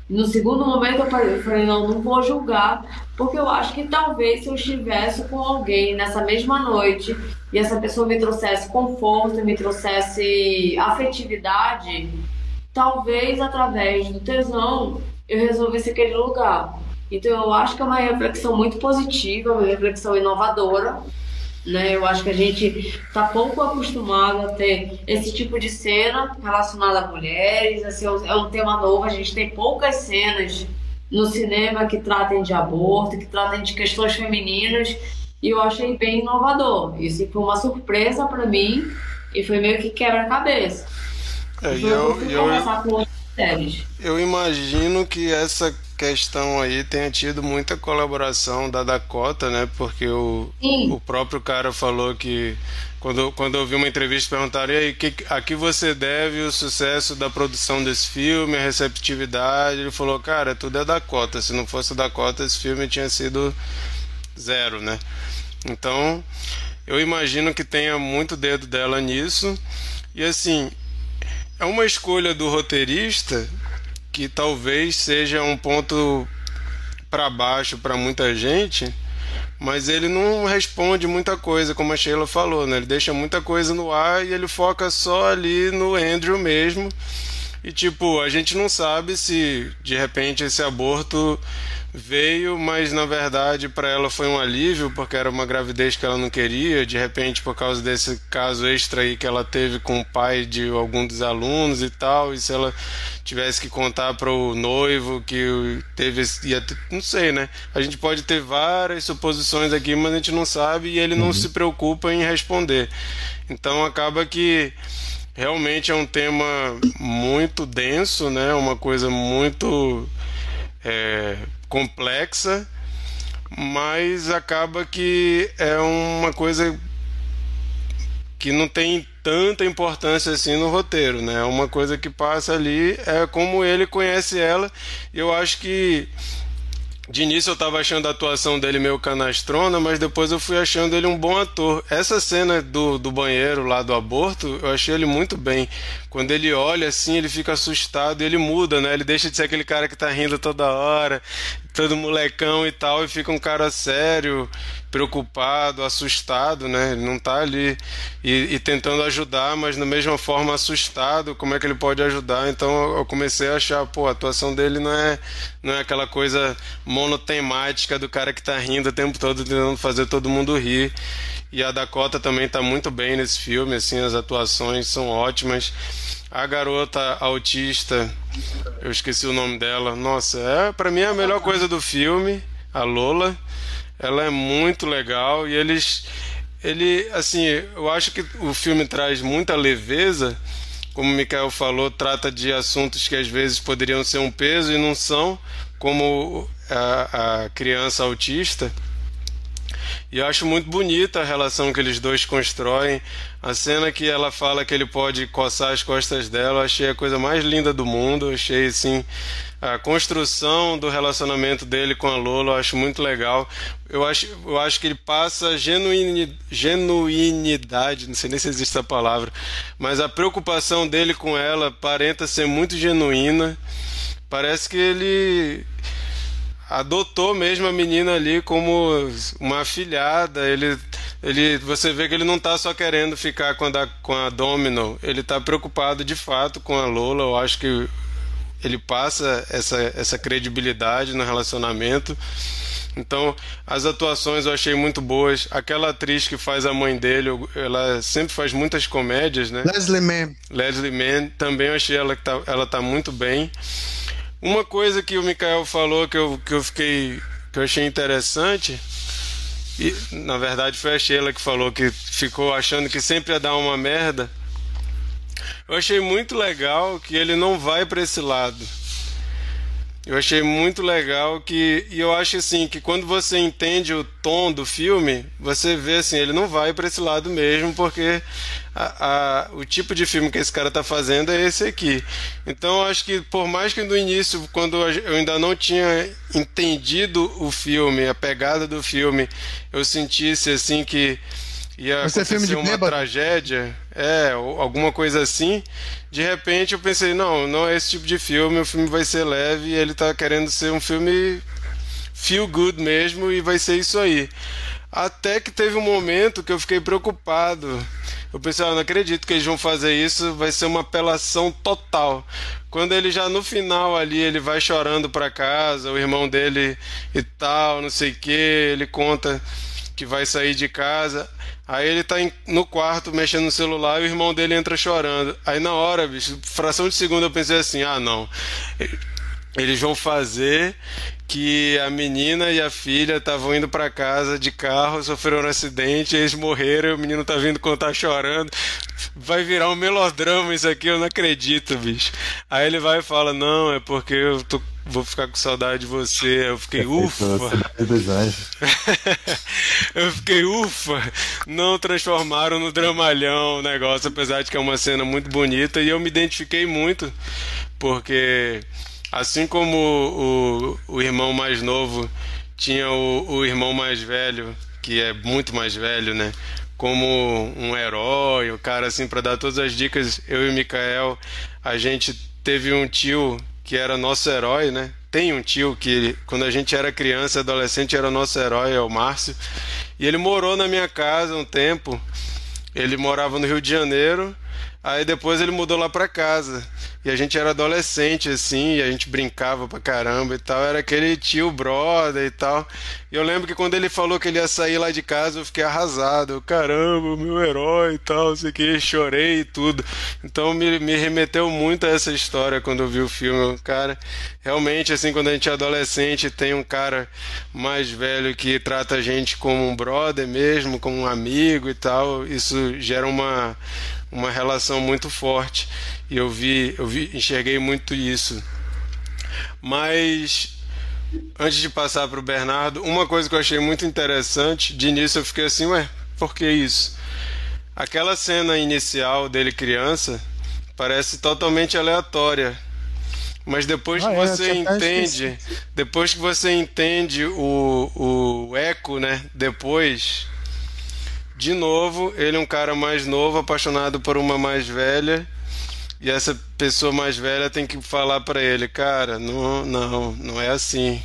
No segundo momento eu falei, não, não vou julgar, porque eu acho que talvez se eu estivesse com alguém nessa mesma noite e essa pessoa me trouxesse conforto, me trouxesse afetividade, talvez através do tesão eu resolvesse aquele lugar. Então eu acho que é uma reflexão muito positiva, uma reflexão inovadora né? Eu acho que a gente está pouco acostumado a ter esse tipo de cena relacionada a mulheres. Assim, é um tema novo, a gente tem poucas cenas no cinema que tratem de aborto, que tratem de questões femininas, e eu achei bem inovador. Isso foi uma surpresa para mim e foi meio que quebra-cabeça. É, eu, eu, eu, eu imagino que essa questão aí tenha tido muita colaboração da Dakota, né? Porque o, o próprio cara falou que quando, quando eu vi uma entrevista perguntaram e aí, que, a que você deve o sucesso da produção desse filme, a receptividade? Ele falou, cara, tudo é Dakota. Se não fosse Dakota, esse filme tinha sido zero, né? Então, eu imagino que tenha muito dedo dela nisso. E assim, é uma escolha do roteirista que talvez seja um ponto para baixo para muita gente, mas ele não responde muita coisa, como a Sheila falou, né? Ele deixa muita coisa no ar e ele foca só ali no Andrew mesmo. E tipo, a gente não sabe se de repente esse aborto veio, mas na verdade para ela foi um alívio, porque era uma gravidez que ela não queria, de repente por causa desse caso extra aí que ela teve com o pai de algum dos alunos e tal, e se ela tivesse que contar para o noivo que teve ia não sei, né? A gente pode ter várias suposições aqui, mas a gente não sabe e ele não uhum. se preocupa em responder. Então acaba que realmente é um tema muito denso, né? Uma coisa muito é, complexa, mas acaba que é uma coisa que não tem tanta importância assim no roteiro, né? Uma coisa que passa ali é como ele conhece ela. Eu acho que de início eu tava achando a atuação dele meio canastrona, mas depois eu fui achando ele um bom ator. Essa cena do, do banheiro lá do aborto, eu achei ele muito bem. Quando ele olha assim, ele fica assustado e ele muda, né? Ele deixa de ser aquele cara que tá rindo toda hora, todo molecão e tal, e fica um cara sério, preocupado, assustado, né? Ele não tá ali e, e, tentando ajudar, mas da mesma forma assustado, como é que ele pode ajudar? Então eu comecei a achar, pô, a atuação dele não é, não é aquela coisa monotemática do cara que tá rindo o tempo todo tentando fazer todo mundo rir. E a Dakota também tá muito bem nesse filme, assim, as atuações são ótimas. A garota autista, eu esqueci o nome dela. Nossa, é para mim é a melhor coisa do filme, a Lola. Ela é muito legal e eles ele assim, eu acho que o filme traz muita leveza, como o Mikael falou, trata de assuntos que às vezes poderiam ser um peso e não são, como a, a criança autista. E eu acho muito bonita a relação que eles dois constroem. A cena que ela fala que ele pode coçar as costas dela, eu achei a coisa mais linda do mundo. Eu achei assim a construção do relacionamento dele com a Lola, eu acho muito legal. Eu acho, eu acho que ele passa genuini, genuinidade, não sei nem se existe essa palavra, mas a preocupação dele com ela aparenta ser muito genuína. Parece que ele adotou mesmo a menina ali como uma afilhada. Ele, ele, você vê que ele não está só querendo ficar com a, com a Domino, ele está preocupado de fato com a Lola. Eu acho que ele passa essa, essa credibilidade no relacionamento. Então, as atuações eu achei muito boas. Aquela atriz que faz a mãe dele, ela sempre faz muitas comédias, né? Leslie Mann. Leslie Mann, também eu achei ela que tá, ela tá muito bem. Uma coisa que o Mikael falou que eu, que eu fiquei que eu achei interessante e na verdade foi a Sheila que falou que ficou achando que sempre ia dar uma merda. Eu achei muito legal que ele não vai para esse lado. Eu achei muito legal que. E eu acho assim que quando você entende o tom do filme, você vê assim, ele não vai para esse lado mesmo, porque a, a, o tipo de filme que esse cara tá fazendo é esse aqui. Então acho que por mais que no início, quando eu ainda não tinha entendido o filme, a pegada do filme, eu sentisse assim que ia Você acontecer é filme de uma tragédia, é, alguma coisa assim. De repente eu pensei, não, não é esse tipo de filme, o filme vai ser leve e ele tá querendo ser um filme feel good mesmo e vai ser isso aí. Até que teve um momento que eu fiquei preocupado. Eu pensei, ah, não acredito que eles vão fazer isso, vai ser uma apelação total. Quando ele já no final ali, ele vai chorando para casa, o irmão dele e tal, não sei o que, ele conta que vai sair de casa. Aí ele tá no quarto mexendo no celular e o irmão dele entra chorando. Aí na hora, bicho, fração de segundo eu pensei assim: ah, não. Eles vão fazer que a menina e a filha estavam indo para casa de carro, sofreram um acidente, eles morreram, o menino tá vindo contar chorando. Vai virar um melodrama isso aqui, eu não acredito, bicho. Aí ele vai e fala: "Não, é porque eu tô vou ficar com saudade de você. Eu fiquei <laughs> ufa. <laughs> eu fiquei ufa. Não transformaram no dramalhão o negócio, apesar de que é uma cena muito bonita e eu me identifiquei muito porque Assim como o, o irmão mais novo tinha o, o irmão mais velho, que é muito mais velho, né? Como um herói, o cara assim para dar todas as dicas. Eu e o Mikael, a gente teve um tio que era nosso herói, né? Tem um tio que quando a gente era criança, adolescente, era nosso herói, é o Márcio. E ele morou na minha casa um tempo. Ele morava no Rio de Janeiro. Aí depois ele mudou lá para casa. E a gente era adolescente, assim, e a gente brincava pra caramba e tal. Era aquele tio brother e tal. E eu lembro que quando ele falou que ele ia sair lá de casa, eu fiquei arrasado. Eu, caramba, meu herói e tal, sei que, chorei e tudo. Então me, me remeteu muito a essa história quando eu vi o filme. Cara, realmente, assim, quando a gente é adolescente, tem um cara mais velho que trata a gente como um brother mesmo, como um amigo e tal. Isso gera uma, uma relação muito forte. E eu vi, eu vi, enxerguei muito isso. Mas antes de passar para o Bernardo, uma coisa que eu achei muito interessante, de início eu fiquei assim, ué, por que isso? Aquela cena inicial dele criança parece totalmente aleatória. Mas depois ah, que é, você entende, depois que você entende o, o eco, né? Depois, de novo, ele é um cara mais novo, apaixonado por uma mais velha, e essa pessoa mais velha tem que falar para ele, cara, não, não, não é assim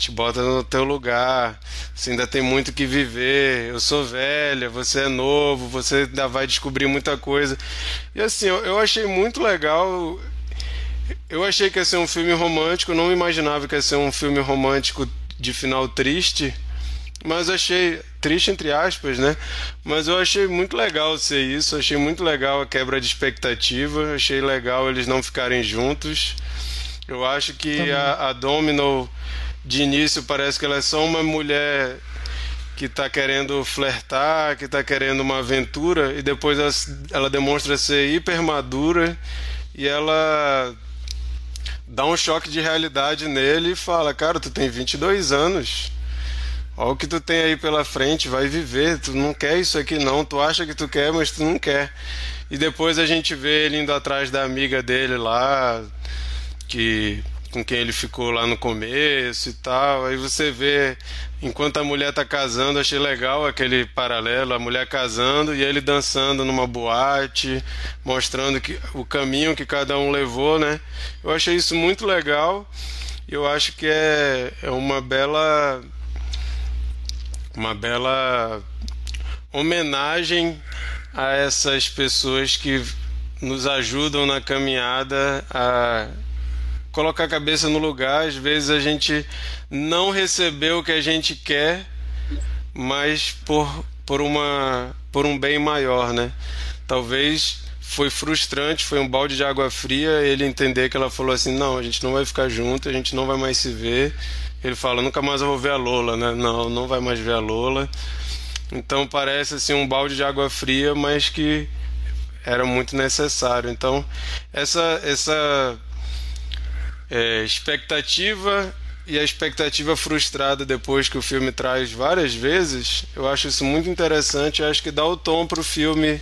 te bota no teu lugar. Você ainda tem muito que viver. Eu sou velha, você é novo, você ainda vai descobrir muita coisa. E assim, eu, eu achei muito legal. Eu achei que ia ser um filme romântico, não imaginava que ia ser um filme romântico de final triste. Mas achei triste entre aspas, né? Mas eu achei muito legal ser isso, achei muito legal a quebra de expectativa, achei legal eles não ficarem juntos. Eu acho que a, a Domino de início parece que ela é só uma mulher que está querendo flertar, que está querendo uma aventura, e depois ela, ela, demonstra ser hiper madura e ela dá um choque de realidade nele e fala: Cara, tu tem 22 anos. Olha o que tu tem aí pela frente, vai viver. Tu não quer isso aqui, não. Tu acha que tu quer, mas tu não quer. E depois a gente vê ele indo atrás da amiga dele lá, que com quem ele ficou lá no começo e tal. Aí você vê, enquanto a mulher tá casando, achei legal aquele paralelo, a mulher casando e ele dançando numa boate, mostrando que o caminho que cada um levou, né? Eu achei isso muito legal. Eu acho que é, é uma bela uma bela homenagem a essas pessoas que nos ajudam na caminhada a colocar a cabeça no lugar. Às vezes a gente não recebeu o que a gente quer, mas por, por, uma, por um bem maior, né? Talvez foi frustrante, foi um balde de água fria ele entender que ela falou assim: não, a gente não vai ficar junto, a gente não vai mais se ver. Ele fala: nunca mais eu vou ver a Lola, né? Não, não vai mais ver a Lola. Então parece assim um balde de água fria, mas que era muito necessário. Então essa essa é, expectativa e a expectativa frustrada depois que o filme traz várias vezes, eu acho isso muito interessante. Eu acho que dá o tom para o filme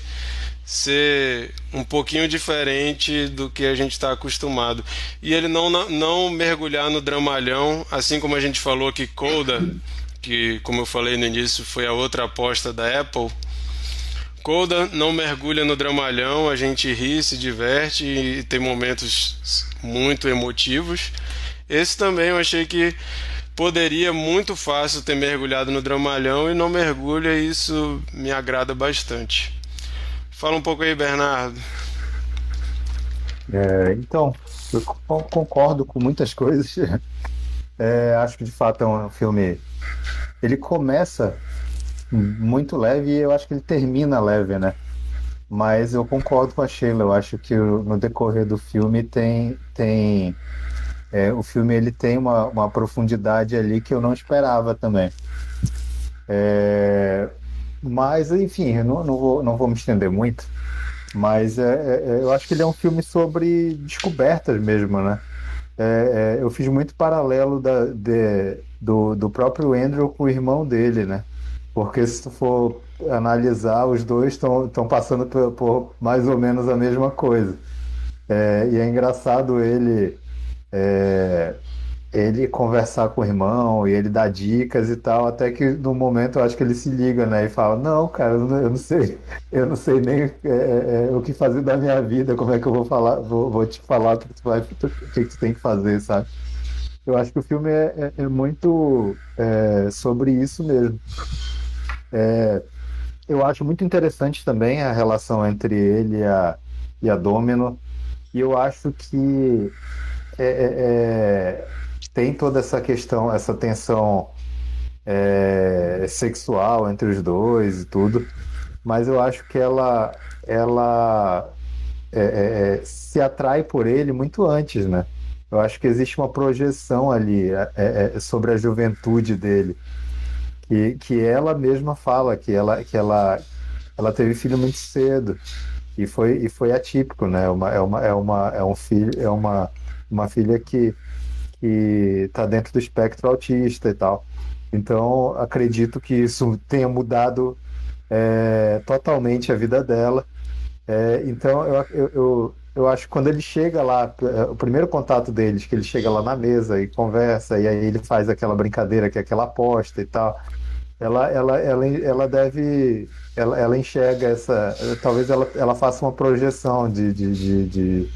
ser um pouquinho diferente do que a gente está acostumado. E ele não, não mergulhar no dramalhão, assim como a gente falou que Coda, que como eu falei no início foi a outra aposta da Apple, Coda não mergulha no dramalhão, a gente ri, se diverte e tem momentos muito emotivos. Esse também eu achei que poderia muito fácil ter mergulhado no dramalhão e não mergulha, e isso me agrada bastante. Fala um pouco aí, Bernardo. É, então, eu concordo com muitas <laughs> coisas. É, acho que de fato é um filme. Ele começa muito leve e eu acho que ele termina leve, né? Mas eu concordo com a Sheila, eu acho que no decorrer do filme tem. tem é, o filme ele tem uma, uma profundidade ali que eu não esperava também. É, mas, enfim, eu não, não, vou, não vou me estender muito. Mas é, é, é eu acho que ele é um filme sobre descobertas mesmo, né? É, é, eu fiz muito paralelo da, de, do, do próprio Andrew com o irmão dele, né? Porque se tu for analisar, os dois estão passando por, por, mais ou menos a mesma coisa. É, e é engraçado ele ele conversar com o irmão e ele dar dicas e tal, até que no momento eu acho que ele se liga, né? E fala, não, cara, eu não, sei, eu não sei nem é, é, é, o que fazer da minha vida, como é que eu vou falar, vou, vou te falar o que, tu vai, o que, tu tem que fazer, sabe? Eu acho que o filme é, é, é muito sobre isso mesmo. É, eu acho muito interessante também a relação entre ele e a, e a Domino. E eu acho que é, é, é tem toda essa questão, essa tensão é, sexual entre os dois e tudo. Mas eu acho que ela, ela é, se atrai por ele muito antes, né? Eu acho que existe uma projeção ali sobre a juventude dele que, que ela mesma fala que ela, que ela, ela teve filho muito cedo e foi, e foi atípico, né? Uma, é, uma, é, uma, é um filho, é uma, uma filha que, que está dentro do espectro autista e tal. Então, acredito que isso tenha mudado é, totalmente a vida dela. É, então, eu, eu, eu, acho que quando ele chega lá, é, o primeiro contato deles, que ele chega lá na mesa e conversa, e aí ele faz aquela brincadeira que é aquela aposta e tal, ela, ela, ela, ela deve. Ela, ela enxerga essa. Talvez ela, ela faça uma projeção de, de, de, de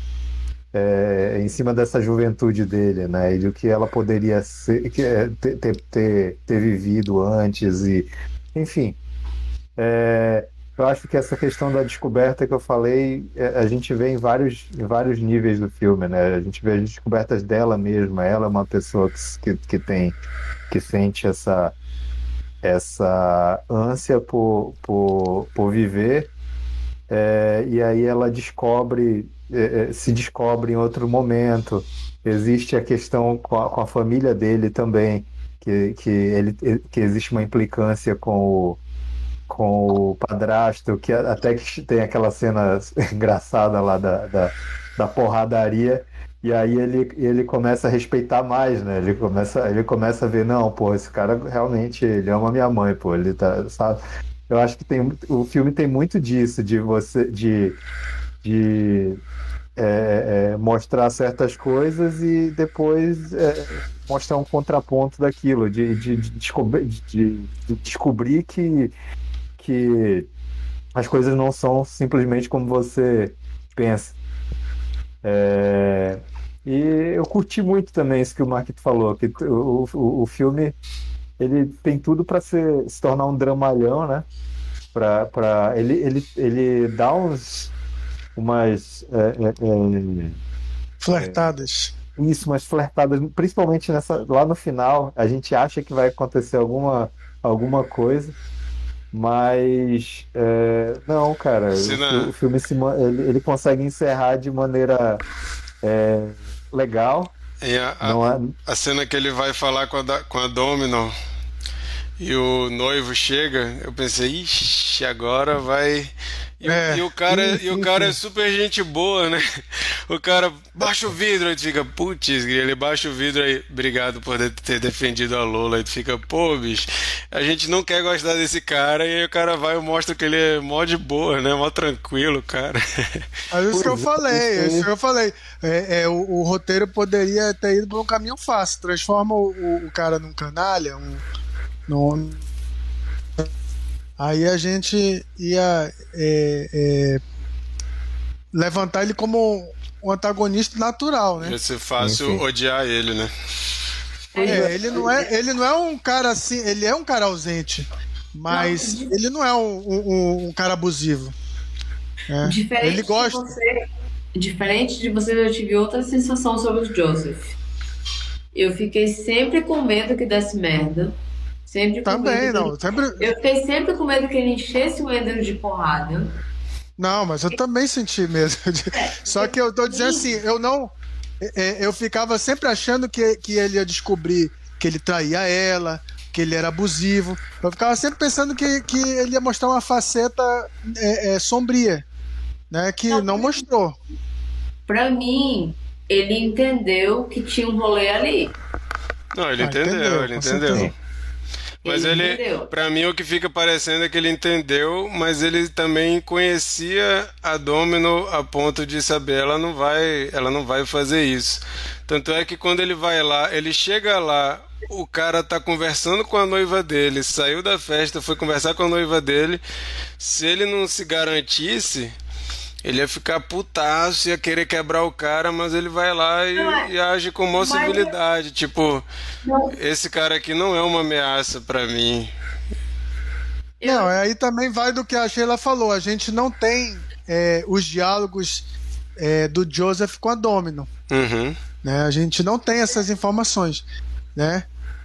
é, em cima dessa juventude dele, né? E do que ela poderia ser, é, ter, ter, ter, ter vivido antes e, enfim. É, eu acho que essa questão da descoberta que eu falei, é, a gente vê em vários, em vários níveis do filme, né? A gente vê as descobertas dela mesma. Ela é uma pessoa que, que tem, que sente essa essa ânsia por, por, por viver é, e aí ela descobre, é, é, se descobre em outro momento. Existe a questão com a, com a família dele também, que, que, ele, que existe uma implicância com o, com o padrasto, que até que tem aquela cena <laughs> engraçada lá da, da, da porradaria, e aí ele, ele começa a respeitar mais, né? Ele começa, ele começa a ver, não, pô, esse cara realmente ele ama minha mãe, pô, ele tá, sabe? Eu acho que tem, o filme tem muito disso, de você, de, de é, é, mostrar certas coisas e depois é, mostrar um contraponto daquilo, de, de, de, descobrir, de, de descobrir que, que as coisas não são simplesmente como você pensa. É, e eu curti muito também isso que o Marquito falou, que o, o, o filme ele tem tudo para se tornar um dramalhão, né? Pra, pra, ele, ele, ele dá uns umas é, é, é, flertadas. É, isso, umas flertadas, principalmente nessa lá no final, a gente acha que vai acontecer alguma alguma coisa, mas é, não, cara, o, o, filme se, ele, ele consegue encerrar de maneira é, legal. E a, a, a, cena que ele vai falar com a, com a Domino e o noivo chega, eu pensei, ixi, agora vai. E, é, e o cara, sim, e o cara é super gente boa, né? O cara baixa o vidro, aí tu fica, putz, ele baixa o vidro aí, obrigado por ter defendido a Lola. Aí tu fica, pô, bicho, a gente não quer gostar desse cara, e aí o cara vai e mostra que ele é mó de boa, né? Mó tranquilo, cara. É isso que eu falei, é isso que eu falei. É, é o, o, roteiro poderia ter ido por um caminho fácil, transforma o, o cara num canalha, um no, aí a gente ia é, é, levantar ele como um antagonista natural, né? Ia ser fácil Enfim. odiar ele, né? É, ele não é, ele não é um cara assim, ele é um cara ausente, mas não, ele não é um, um, um cara abusivo. É. Diferente ele gosta. De você, diferente de você, eu tive outra sensação sobre o Joseph. Eu fiquei sempre com medo que desse merda. Sempre Também, não. Sempre... Eu fiquei sempre com medo que ele enchesse o Ender de porrada. Não, mas eu também senti mesmo. <laughs> É, Só que eu tô dizendo assim, eu não. É, é, eu ficava sempre achando que, que ele ia descobrir que ele traía ela, que ele era abusivo. Eu ficava sempre pensando que, que ele ia mostrar uma faceta é, é, sombria, né? Que não, não mostrou. Pra mim, ele entendeu que tinha um rolê ali. Não, ele ah, entendeu, entendeu, ele entendeu. Mas ele, ele para mim, o que fica parecendo é que ele entendeu, mas ele também conhecia a Domino a ponto de saber ela não vai, ela não vai fazer isso. Tanto é que quando ele vai lá, ele chega lá, o cara tá conversando com a noiva dele, saiu da festa, foi conversar com a noiva dele. Se ele não se garantisse, ele ia ficar putaço, ia querer quebrar o cara, mas ele vai lá e, é. e age com maior civilidade. Tipo, não. esse cara aqui não é uma ameaça para mim. Não, aí também vai do que a Sheila falou. A gente não tem é, os diálogos é, do Joseph com a Domino. Uhum. Né? A gente não tem essas informações. Né?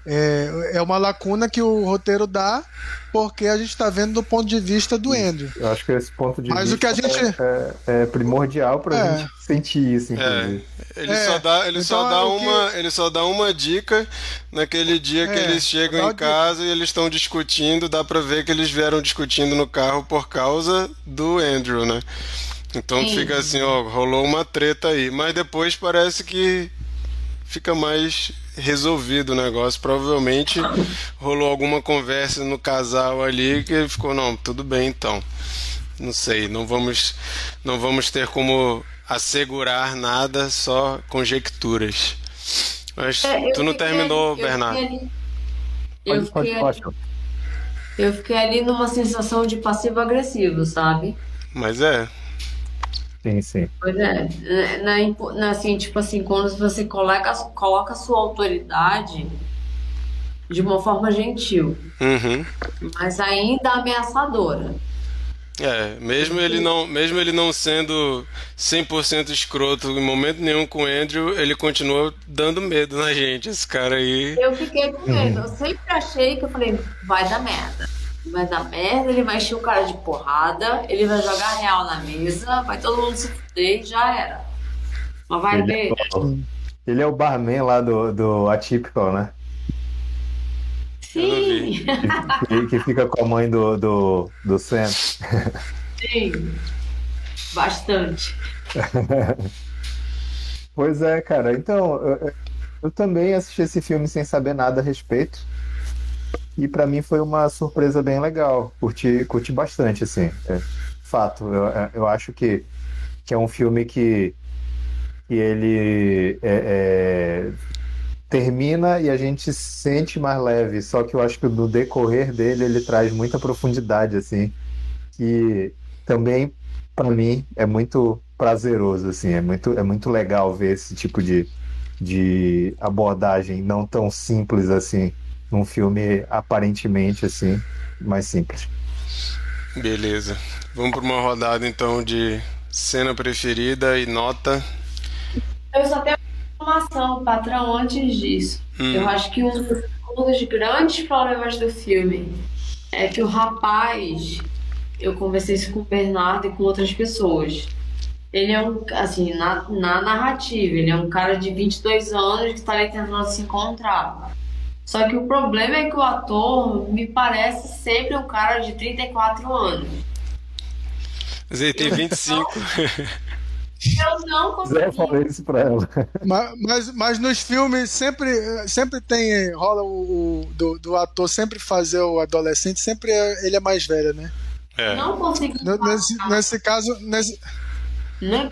É, é uma lacuna que o roteiro dá porque a gente está vendo do ponto de vista do Andrew. Eu acho que esse ponto de Mas vista o que a gente... é, é, é primordial para a é. gente sentir isso, inclusive. É. Ele, só dá, ele, então, só dá uma, que... ele só dá uma dica naquele dia que é, eles chegam em casa e eles estão discutindo. Dá para ver que eles vieram discutindo no carro por causa do Andrew, né? Então Sim. fica assim, ó, rolou uma treta aí. Mas depois parece que fica mais resolvido o negócio. Provavelmente rolou alguma conversa no casal ali que ele ficou, não, tudo bem então. Não sei, não vamos, não vamos ter como assegurar nada, só conjecturas. Mas é, tu não terminou, ali, Bernardo. Eu fiquei, ali, eu, fiquei ali, eu fiquei ali numa sensação de passivo-agressivo, sabe? Mas é. Sim, sim. Pois é. Na, na, assim, tipo assim, quando você coloca, coloca a sua autoridade de uma forma gentil, uhum. mas ainda ameaçadora. É, mesmo ele não, mesmo ele não sendo 100% escroto em momento nenhum com o Andrew, ele continua dando medo na gente, esse cara aí. Eu fiquei com medo. Eu sempre achei que eu falei, vai dar merda. Vai dar merda, ele vai encher o cara de porrada, ele vai jogar real na mesa, vai todo mundo se fuder e já era. Mas vai ele ver. É ele é o barman lá do, do Atypical, né? Sim. Que, <laughs> que, fica com a mãe do, do, do Sam. Sim. Bastante. <laughs> pois é, cara. Então, eu, eu também assisti esse filme sem saber nada a respeito. E para mim foi uma surpresa bem legal. Curti, curti bastante, assim. É, fato. Eu, eu acho que, que é um filme que, que ele é, é termina e a gente se sente mais leve. Só que eu acho que no decorrer dele ele traz muita profundidade, assim, que também para mim é muito prazeroso, assim, é muito, é muito legal ver esse tipo de, de abordagem não tão simples assim, num filme aparentemente assim, mais simples. Beleza. Vamos para uma rodada então de cena preferida e nota. Eu só tenho informação, patrão, antes disso. Hum. Eu acho que um, um dos grandes problemas do filme é que o rapaz, eu conversei isso com o Bernardo e com outras pessoas. Ele é um, assim, na, na narrativa, ele é um cara de 22 anos que está ali tentando se encontrar. Só que o problema é que o ator me parece sempre um cara de 34 anos. Mas ele tem 25. Eu não <laughs> consegui. Zé falei isso pra ela. Mas, mas, mas, nos filmes sempre, sempre tem. Rola o, o do, do, ator sempre fazer o adolescente, sempre é, ele é mais velho, né? É. Não consegui. Nesse, nesse caso. Nesse,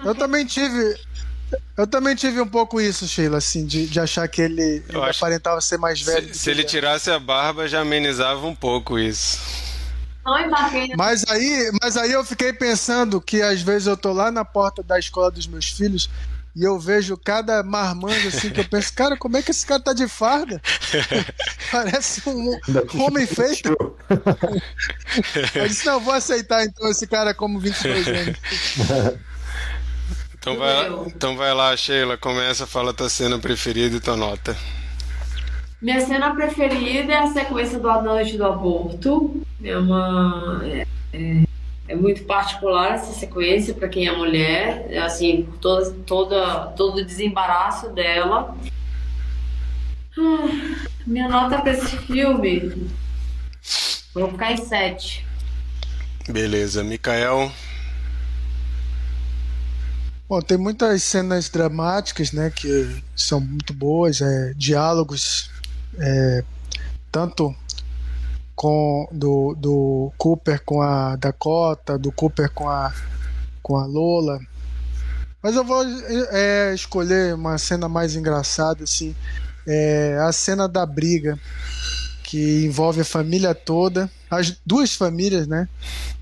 eu também tive. Eu também tive um pouco isso, Sheila, assim, de, de achar que ele, ele aparentava ser mais velho. Se, se ele tirasse a barba, já amenizava um pouco isso. Mas aí, mas aí eu fiquei pensando que às vezes eu tô lá na porta da escola dos meus filhos e eu vejo cada marmanjo assim que eu penso, <laughs> cara, como é que esse cara tá de farda? <laughs> Parece um, um homem feito. <laughs> eu disse, não, vou aceitar então esse cara como 22 anos. Então vai, então vai lá, Sheila, começa, fala tua cena preferida e tua nota. Minha cena preferida é a sequência do A Noite do Aborto. É uma. É, é, é muito particular essa sequência para quem é mulher, é assim, toda, toda, todo o desembaraço dela. Ah, minha nota para esse filme. Vou ficar em 7. Beleza, Mikael. Bom, tem muitas cenas dramáticas, né, que são muito boas, é, diálogos é, tanto com do, do Cooper com a Dakota, do Cooper com a com a Lola. Mas eu vou é, escolher uma cena mais engraçada, assim, é a cena da briga que envolve a família toda, as duas famílias, né?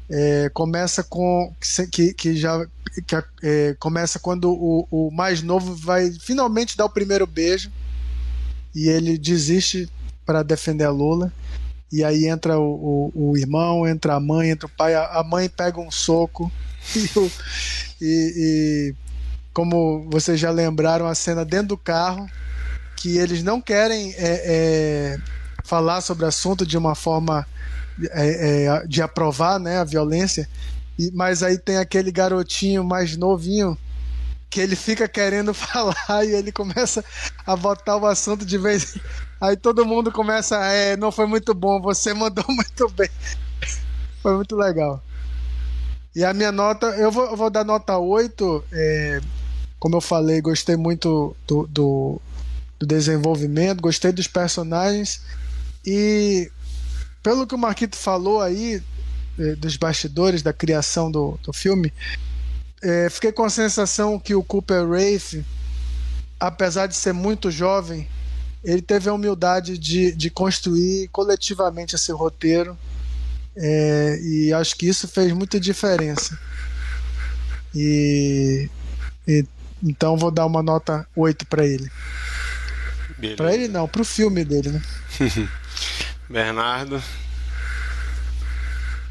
É, começa com que, que já que, é, começa quando o, o mais novo vai finalmente dar o primeiro beijo e ele desiste para defender a Lula. E aí entra o, o, o, irmão, entra a mãe, entra o pai. A, a mãe pega um soco. <laughs> E, e, e, como vocês já lembraram, a cena dentro do carro, que eles não querem é, é, falar sobre o assunto de uma forma é, é de aprovar né, a violência. E, mas aí tem aquele garotinho mais novinho que ele fica querendo <laughs> falar e ele começa a botar o assunto de vez. Aí todo mundo começa, é, não foi muito bom, você <laughs> mandou muito bem. Foi muito legal. E a minha nota, eu vou, eu vou dar nota 8. É, como eu falei, gostei muito do, do, do desenvolvimento, gostei dos personagens e pelo que o Marquito falou aí eh, dos bastidores da criação do, do filme, é, fiquei com a sensação que o Cooper Wraith, apesar de ser muito jovem, ele teve a humildade de, de construir coletivamente esse roteiro é, e acho que isso fez muita diferença. E, e então vou dar uma nota 8 para ele. Para ele não, para o filme dele, né? <laughs> Bernardo.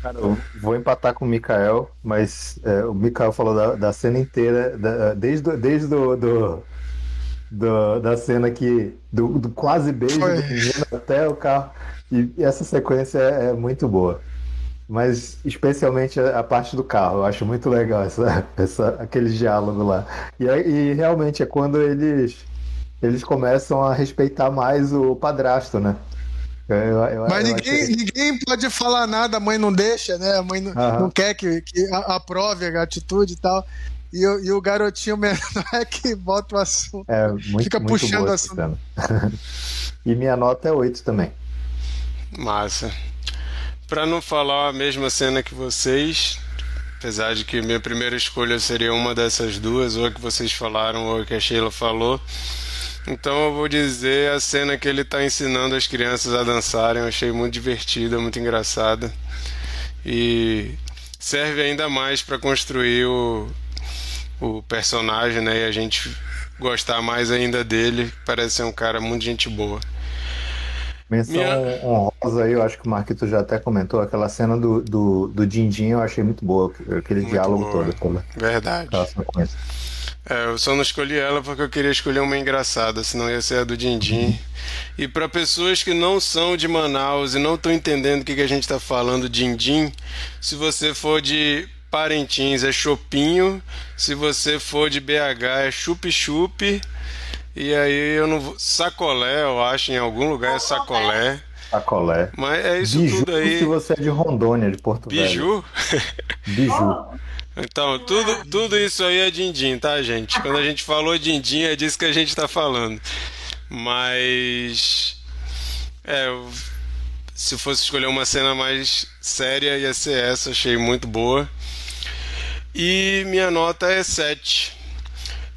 Cara, eu vou empatar com o Mikael, mas é, o Mikael falou da, da cena inteira, da, desde, desde do, do, do, da cena que. Do, do quase beijo Foi. do menino até o carro. E essa sequência é, é muito boa. Mas especialmente a, a, parte do carro, eu acho muito legal essa, essa, aquele diálogo lá. E, e realmente é quando eles, eles começam a respeitar mais o padrasto, né? Eu, eu, Mas eu ninguém, achei... ninguém pode falar nada, a mãe não deixa, né? A mãe não, não quer que, que aprove a atitude e tal. E, e o garotinho <laughs> menor é que bota o assunto. É, muito, fica muito puxando o assunto. <laughs> e minha nota é 8 também. Massa. Pra não falar a mesma cena que vocês, apesar de que minha primeira escolha seria uma dessas duas, ou a que vocês falaram, ou a que a Sheila falou. Então eu vou dizer a cena que ele está ensinando as crianças a dançarem. Eu achei muito divertida, muito engraçada. E serve ainda mais para construir o, o personagem, né? E a gente gostar mais ainda dele. Parece ser um cara muito gente boa. Menção Minha... honrosa aí, eu acho que o Marquito já até comentou, aquela cena do, do, do Dindim eu achei muito boa, aquele muito diálogo boa. todo. Verdade. É, eu só não escolhi ela porque eu queria escolher uma engraçada, senão ia ser a do Dindim. E para pessoas que não são de Manaus e não estão entendendo o que, que a gente está falando, Dindim, se você for de Parintins é Chopinho, se você for de BH é Chup-Chup, e aí eu não vou. Sacolé, eu acho, em algum lugar é sacolé. Sacolé. Mas é isso Biju, tudo aí. Se você é de Rondônia, de Porto Biju? Velho. Biju. <laughs> Então, tudo, tudo isso aí é din-din, tá, gente? Quando a gente falou din-din, é disso que a gente tá falando. Mas. É, se fosse escolher uma cena mais séria, ia ser essa, achei muito boa. E minha nota é 7.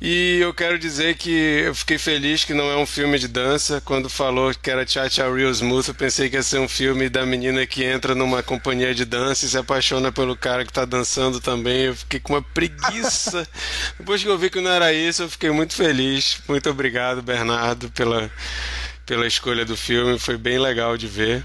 E eu quero dizer que eu fiquei feliz que não é um filme de dança. Quando falou que era Cha Cha Real Smooth, eu pensei que ia ser um filme da menina que entra numa companhia de dança e se apaixona pelo cara que tá dançando também. Eu fiquei com uma preguiça. <laughs> Depois que eu vi que não era isso, eu fiquei muito feliz. Muito obrigado, Bernardo, pela, pela escolha do filme. Foi bem legal de ver.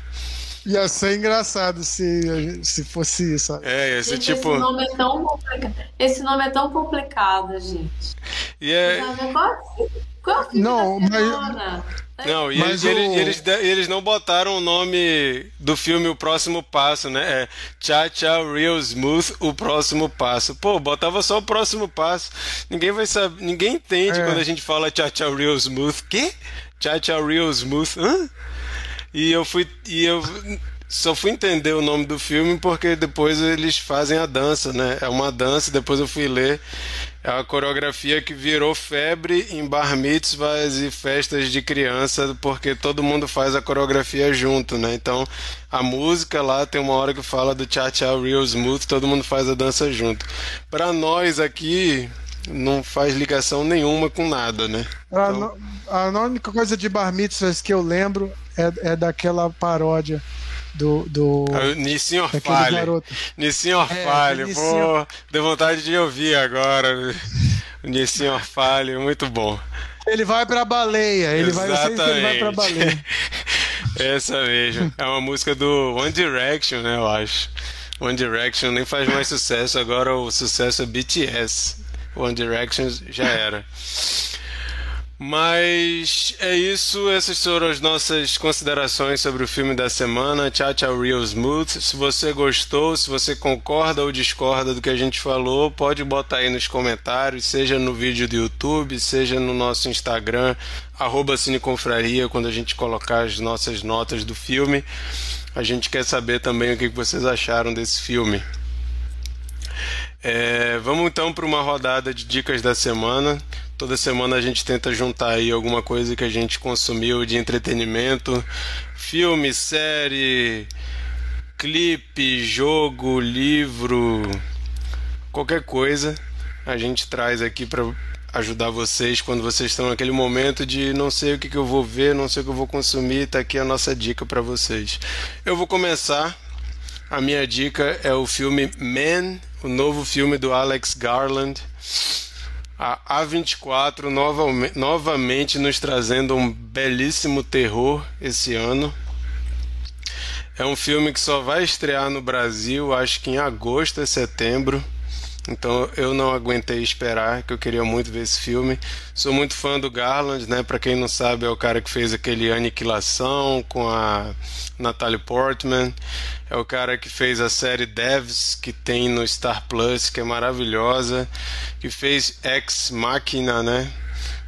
Ia ser engraçado se, se fosse isso. É, esse gente, tipo. Esse nome é tão complicado. Esse nome é tão complicado, gente. E é... Qual, qual é não, mas. Não, e Mas eles, o... eles, eles, eles, não botaram o nome do filme O Próximo Passo, né? É Cha Cha Real Smooth, O Próximo Passo. Pô, botava só o Próximo Passo. Ninguém vai saber, ninguém entende é. quando a gente fala Cha Cha Real Smooth. Que? Cha Cha Real Smooth? Hã? E eu fui. E eu só fui entender o nome do filme porque depois eles fazem a dança, né? É uma dança, depois eu fui ler. É uma coreografia que virou febre em bar mitzvahs e festas de criança, porque todo mundo faz a coreografia junto, né? Então, a música lá tem uma hora que fala do Cha Cha Real Smooth, todo mundo faz a dança junto. Para nós aqui, não faz ligação nenhuma com nada, né? Então... A, a, única coisa de bar mitzvahs que eu lembro é, é daquela paródia do. do <laughs> Nissin Orfale. Nissin Orfale, é, pô, deu vontade de ouvir agora. <laughs> Nissin Orfale, muito bom. Ele vai pra baleia, ele Exatamente. vai, ele vai pra baleia. <laughs> Essa mesmo. É uma música do One Direction, né, eu acho. One Direction nem faz mais sucesso, agora o sucesso é BTS. One Direction já era. Mas é isso, essas foram as nossas considerações sobre o filme da semana, Tchau Tchau Real Smooth. Se você gostou, se você concorda ou discorda do que a gente falou, pode botar aí nos comentários, seja no vídeo do YouTube, seja no nosso Instagram, arroba Cineconfraria, quando a gente colocar as nossas notas do filme. A gente quer saber também o que vocês acharam desse filme. É, vamos então para uma rodada de dicas da semana. Toda semana a gente tenta juntar aí alguma coisa que a gente consumiu de entretenimento, filme, série, clipe, jogo, livro, qualquer coisa. A gente traz aqui para ajudar vocês quando vocês estão naquele momento de não sei o que, que eu vou ver, não sei o que eu vou consumir, tá aqui a nossa dica para vocês. Eu vou começar. A minha dica é o filme Man, o novo filme do Alex Garland. A A24 novamente, novamente nos trazendo um belíssimo terror esse ano. É um filme que só vai estrear no Brasil, acho que em agosto e setembro. Então eu não aguentei esperar, que eu queria muito ver esse filme. Sou muito fã do Garland, né? Para quem não sabe, é o cara que fez aquele Aniquilação com a Natalie Portman. É o cara que fez a série Devs, que tem no Star Plus, que é maravilhosa. Que fez Ex Machina, né?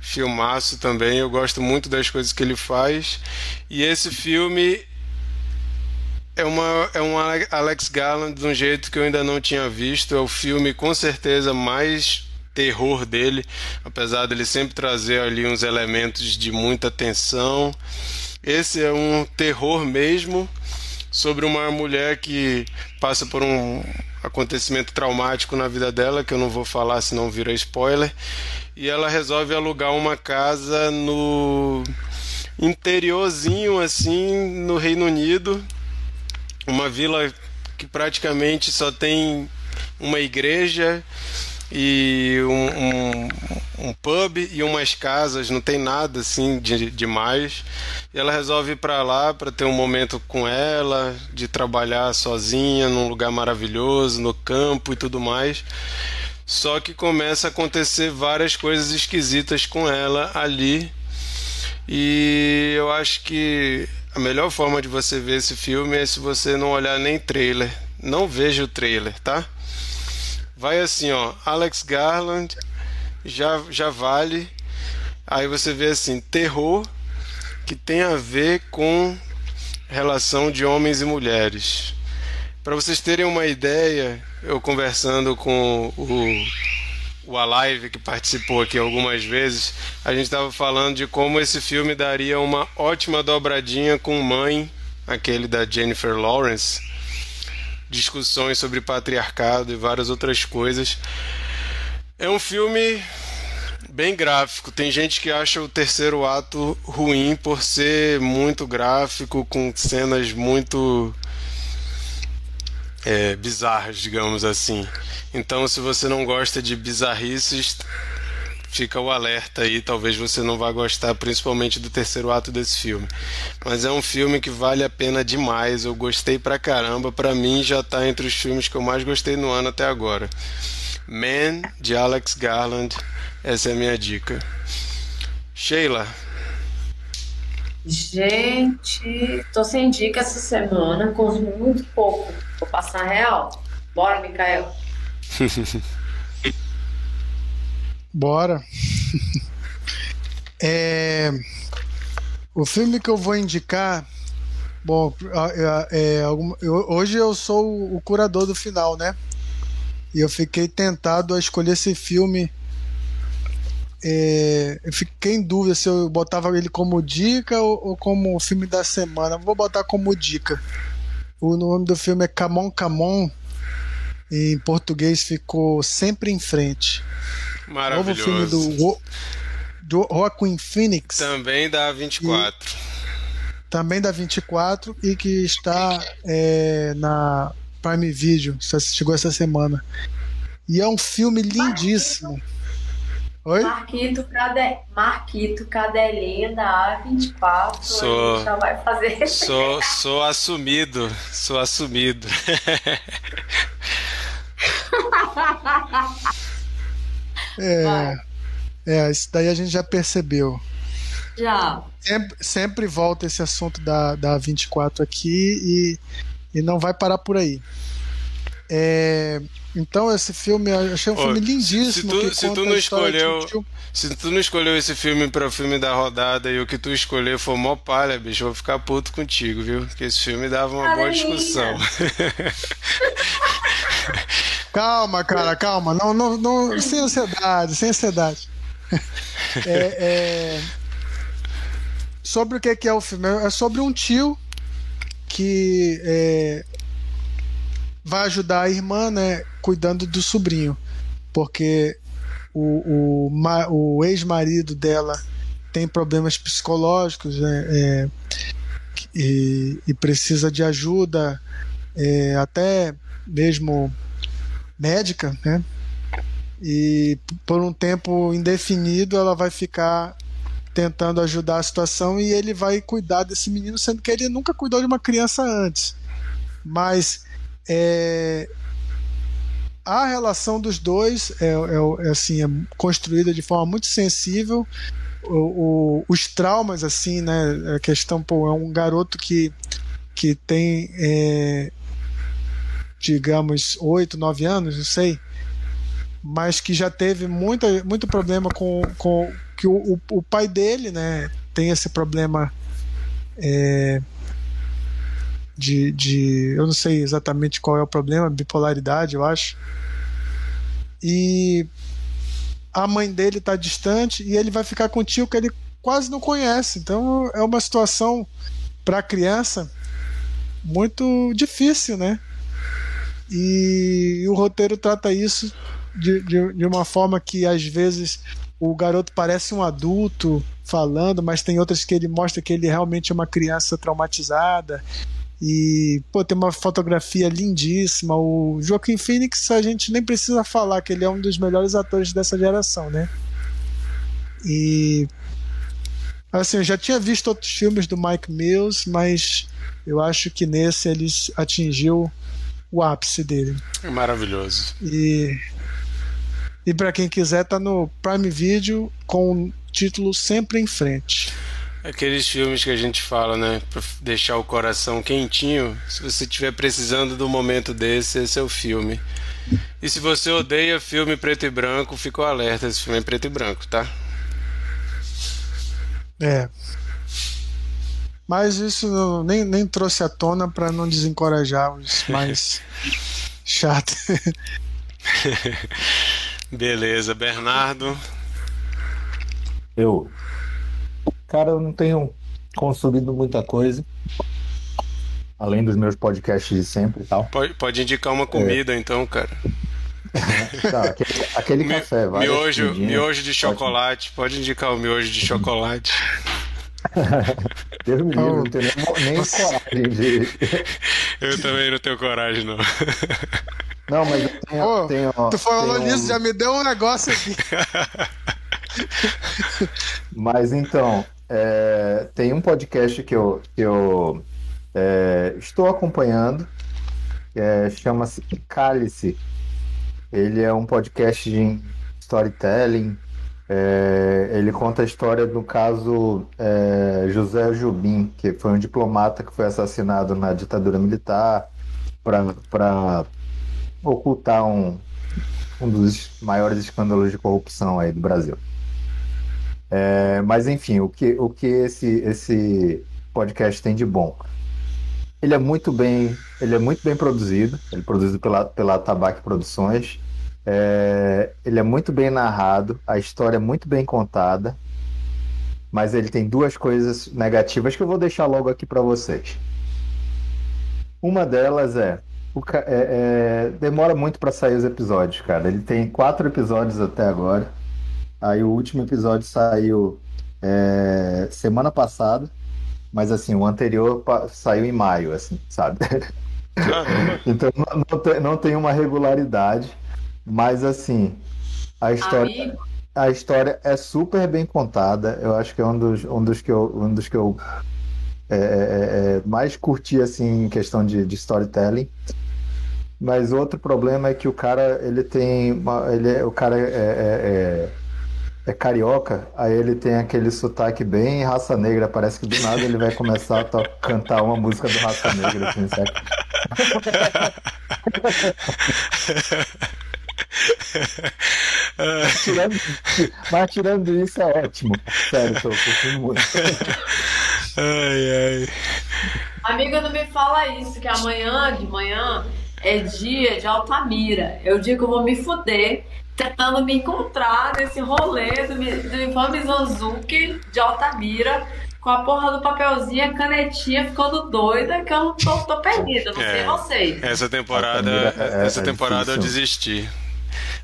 Filmaço também. Eu gosto muito das coisas que ele faz. E esse filme é, uma, é um Alex Garland de um jeito que eu ainda não tinha visto. É o filme com certeza mais terror dele, apesar dele sempre trazer ali uns elementos de muita tensão. Esse é um terror mesmo sobre uma mulher que passa por um acontecimento traumático na vida dela, que eu não vou falar senão vira spoiler, e ela resolve alugar uma casa no interiorzinho assim no Reino Unido uma vila que praticamente só tem uma igreja e um, um, um, pub e umas casas, não tem nada assim de demais. E ela resolve ir para lá para ter um momento com ela, de trabalhar sozinha num lugar maravilhoso, no campo e tudo mais. Só que começa a acontecer várias coisas esquisitas com ela ali. E eu acho que a melhor forma de você ver esse filme é se você não olhar nem trailer. Não veja o trailer, tá? Vai assim, ó, Alex Garland já já vale. Aí você vê assim, terror que tem a ver com relação de homens e mulheres. Para vocês terem uma ideia, eu conversando com o o Alive, que participou aqui algumas vezes, a gente estava falando de como esse filme daria uma ótima dobradinha com Mãe, aquele da Jennifer Lawrence. Discussões sobre patriarcado e várias outras coisas. É um filme bem gráfico. Tem gente que acha o terceiro ato ruim por ser muito gráfico, com cenas muito é, bizarras, digamos assim. Então, se você não gosta de bizarrices, fica o alerta aí. Talvez você não vá gostar, principalmente do terceiro ato desse filme. Mas é um filme que vale a pena demais. Eu gostei pra caramba. Pra mim, já tá entre os filmes que eu mais gostei no ano até agora. Man, de Alex Garland. Essa é a minha dica. Sheila, Gente, tô sem dica essa semana, consumi muito pouco. Vou passar real. Bora, Mikael. <laughs> Bora. é, o filme que eu vou indicar. Bom, é, é, hoje eu sou o curador do final, né? E eu fiquei tentado a escolher esse filme é, eu fiquei em dúvida se eu botava ele como dica ou, ou como filme da semana. Vou botar como dica. O nome do filme é Camon Camon. Em português ficou Sempre em Frente. Maravilhoso. Novo filme do, do Joaquin Phoenix. Também da 24. E, também da 24 e que está é, na Prime Video. Chegou essa semana. E é um filme lindíssimo. Oi? Marquito, Cade... Marquito Cadelinha da A24. Sou... já vai fazer. Sou, <laughs> sou assumido. Sou assumido. é, é, isso daí a gente já percebeu. Já. Sempre, sempre volta esse assunto da, da 24 aqui e, e não vai parar por aí. É, então esse filme, eu achei um filme lindíssimo. Se tu, se tu não escolheu, se tu não escolheu esse filme para o filme da rodada e o que tu escolheu for mó palha, bicho, eu vou ficar puto contigo, viu? Porque esse filme dava uma boa discussão. <laughs> calma, cara, calma. Não, não, não, sem ansiedade, sem ansiedade. <laughs> É, é... Sobre o que é o filme? É sobre um tio que é... vai ajudar a irmã, né, cuidando do sobrinho, porque o, o, o ex-marido dela tem problemas psicológicos né, é, e, e, precisa de ajuda, é, até mesmo médica, né? E por um tempo indefinido ela vai ficar tentando ajudar a situação e ele vai cuidar desse menino, sendo que ele nunca cuidou de uma criança antes. Mas é, a relação dos dois é, é, é, assim, é construída de forma muito sensível. O, o, os traumas, assim, né? A questão, pô, é um garoto que, que tem, é, digamos, oito, nove anos, não sei, mas que já teve muita, muito problema com, com que o, o, pai dele, né? Tem esse problema. É, de, de. Eu não sei exatamente qual é o problema, bipolaridade, eu acho. E a mãe dele está distante e ele vai ficar com o tio que ele quase não conhece. Então é uma situação para a criança muito difícil, né? E o roteiro trata isso de, de, de uma forma que às vezes o garoto parece um adulto falando, mas tem outras que ele mostra que ele realmente é uma criança traumatizada e, pô, tem uma fotografia lindíssima. O Joaquim Phoenix, a gente nem precisa falar que ele é um dos melhores atores dessa geração, né? E. Assim, eu já tinha visto outros filmes do Mike Mills, mas eu acho que nesse ele atingiu o ápice dele. É maravilhoso. E. E para quem quiser, tá no Prime Video com o título Sempre em Frente. Aqueles filmes que a gente fala, né? Pra deixar o coração quentinho. Se você estiver precisando do momento desse, esse é o filme. E se você odeia filme preto e branco, fica alerta: esse filme é preto e branco, tá? É. Mas isso não, nem, nem trouxe à tona para não desencorajar os <laughs> mais chatos. Beleza, Bernardo. Eu Cara, eu não tenho consumido muita coisa. Além dos meus podcasts de sempre e tal. Pode, pode indicar uma comida, é. então, cara. <laughs> tá, aquele, aquele Mi, café, vai. Miojo, miojo de chocolate. Pode... pode indicar o miojo de chocolate. <laughs> Deus me livre, não tenho nem, nem coragem de. <laughs> Eu também não tenho coragem, não. Não, mas eu tenho. Ô, tenho tu falou tenho nisso, um... já me deu um negócio aqui. mas então, é, tem um podcast que eu, que eu é, estou acompanhando, é, chama-se Cálice. Ele é um podcast de storytelling. É, ele conta a história do caso é, José Jubim, que foi um diplomata que foi assassinado na ditadura militar para ocultar um, um dos maiores escândalos de corrupção aí do Brasil. É, mas enfim, o que, o que esse, esse podcast tem de bom? Ele é muito bem, ele é muito bem produzido. Ele é produzido pela, pela Tabac Produções. É, ele é muito bem narrado, a história é muito bem contada, mas ele tem duas coisas negativas que eu vou deixar logo aqui para vocês. Uma delas é, o, é, é demora muito para sair os episódios, cara. Ele tem quatro episódios até agora. Aí o último episódio saiu é, semana passada, mas assim, o anterior saiu em maio, assim, sabe? <laughs> então não, não, tem, não tem uma regularidade, mas assim, a história. A história é super bem contada. Eu acho que é um dos, um dos que eu, um dos que eu é, é, é, é mais curti assim em questão de, de storytelling. Mas outro problema é que o cara ele tem uma, ele é, o cara é, é, carioca, aí ele tem aquele sotaque bem raça negra, parece que do nada ele vai começar a cantar uma música do raça negra, assim, sabe? <laughs> mas, tirando, mas tirando isso é ótimo. Sério, tô curtindo muito. Ai, ai. Amigo, não me fala isso, que amanhã de manhã é dia de Altamira. É o dia que eu vou me fuder tentando me encontrar nesse rolê do, do Ivan Mizanzuki de Altamira com a porra do papelzinho, a canetinha ficando doida, que eu não tô, tô perdida, não é, sei vocês. Essa temporada, é, essa é temporada eu desisti.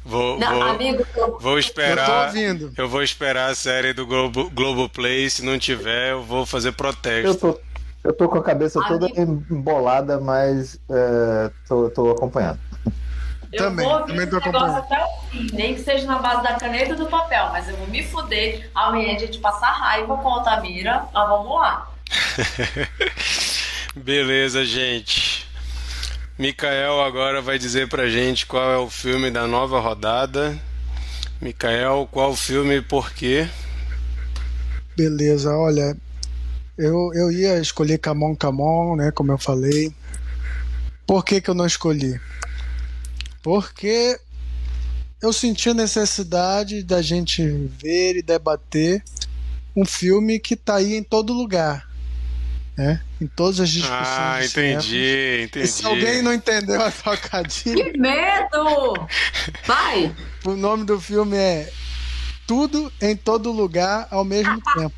Vou, não, vou, amigo, eu, vou esperar. Eu, eu, vou esperar a série do Globo, Globoplay. Se não tiver, eu vou fazer protesto. Eu tô, eu tô com a cabeça amigo, toda embolada, mas é, tô, tô acompanhando. Eu também, vou também tô acompanhando. até o fim, nem que seja na base da caneta do papel, mas eu vou me fuder. Amanhã a gente passar raiva com a Altamira, mas vamos lá. <laughs> Beleza, gente. Mikael agora vai dizer pra gente qual é o filme da nova rodada. Mikael, qual o filme e por quê? Beleza, olha, eu, eu ia escolher Camon Camon, né, como eu falei. Por que, que eu não escolhi? Porque eu senti a necessidade da gente ver e debater um filme que está aí em todo lugar né? Em todas as discussões. Ah, entendi, entendi. E se alguém não entendeu a trocadilha. Que medo! Vai! O nome do filme é Tudo em Todo Lugar ao mesmo tempo. <laughs>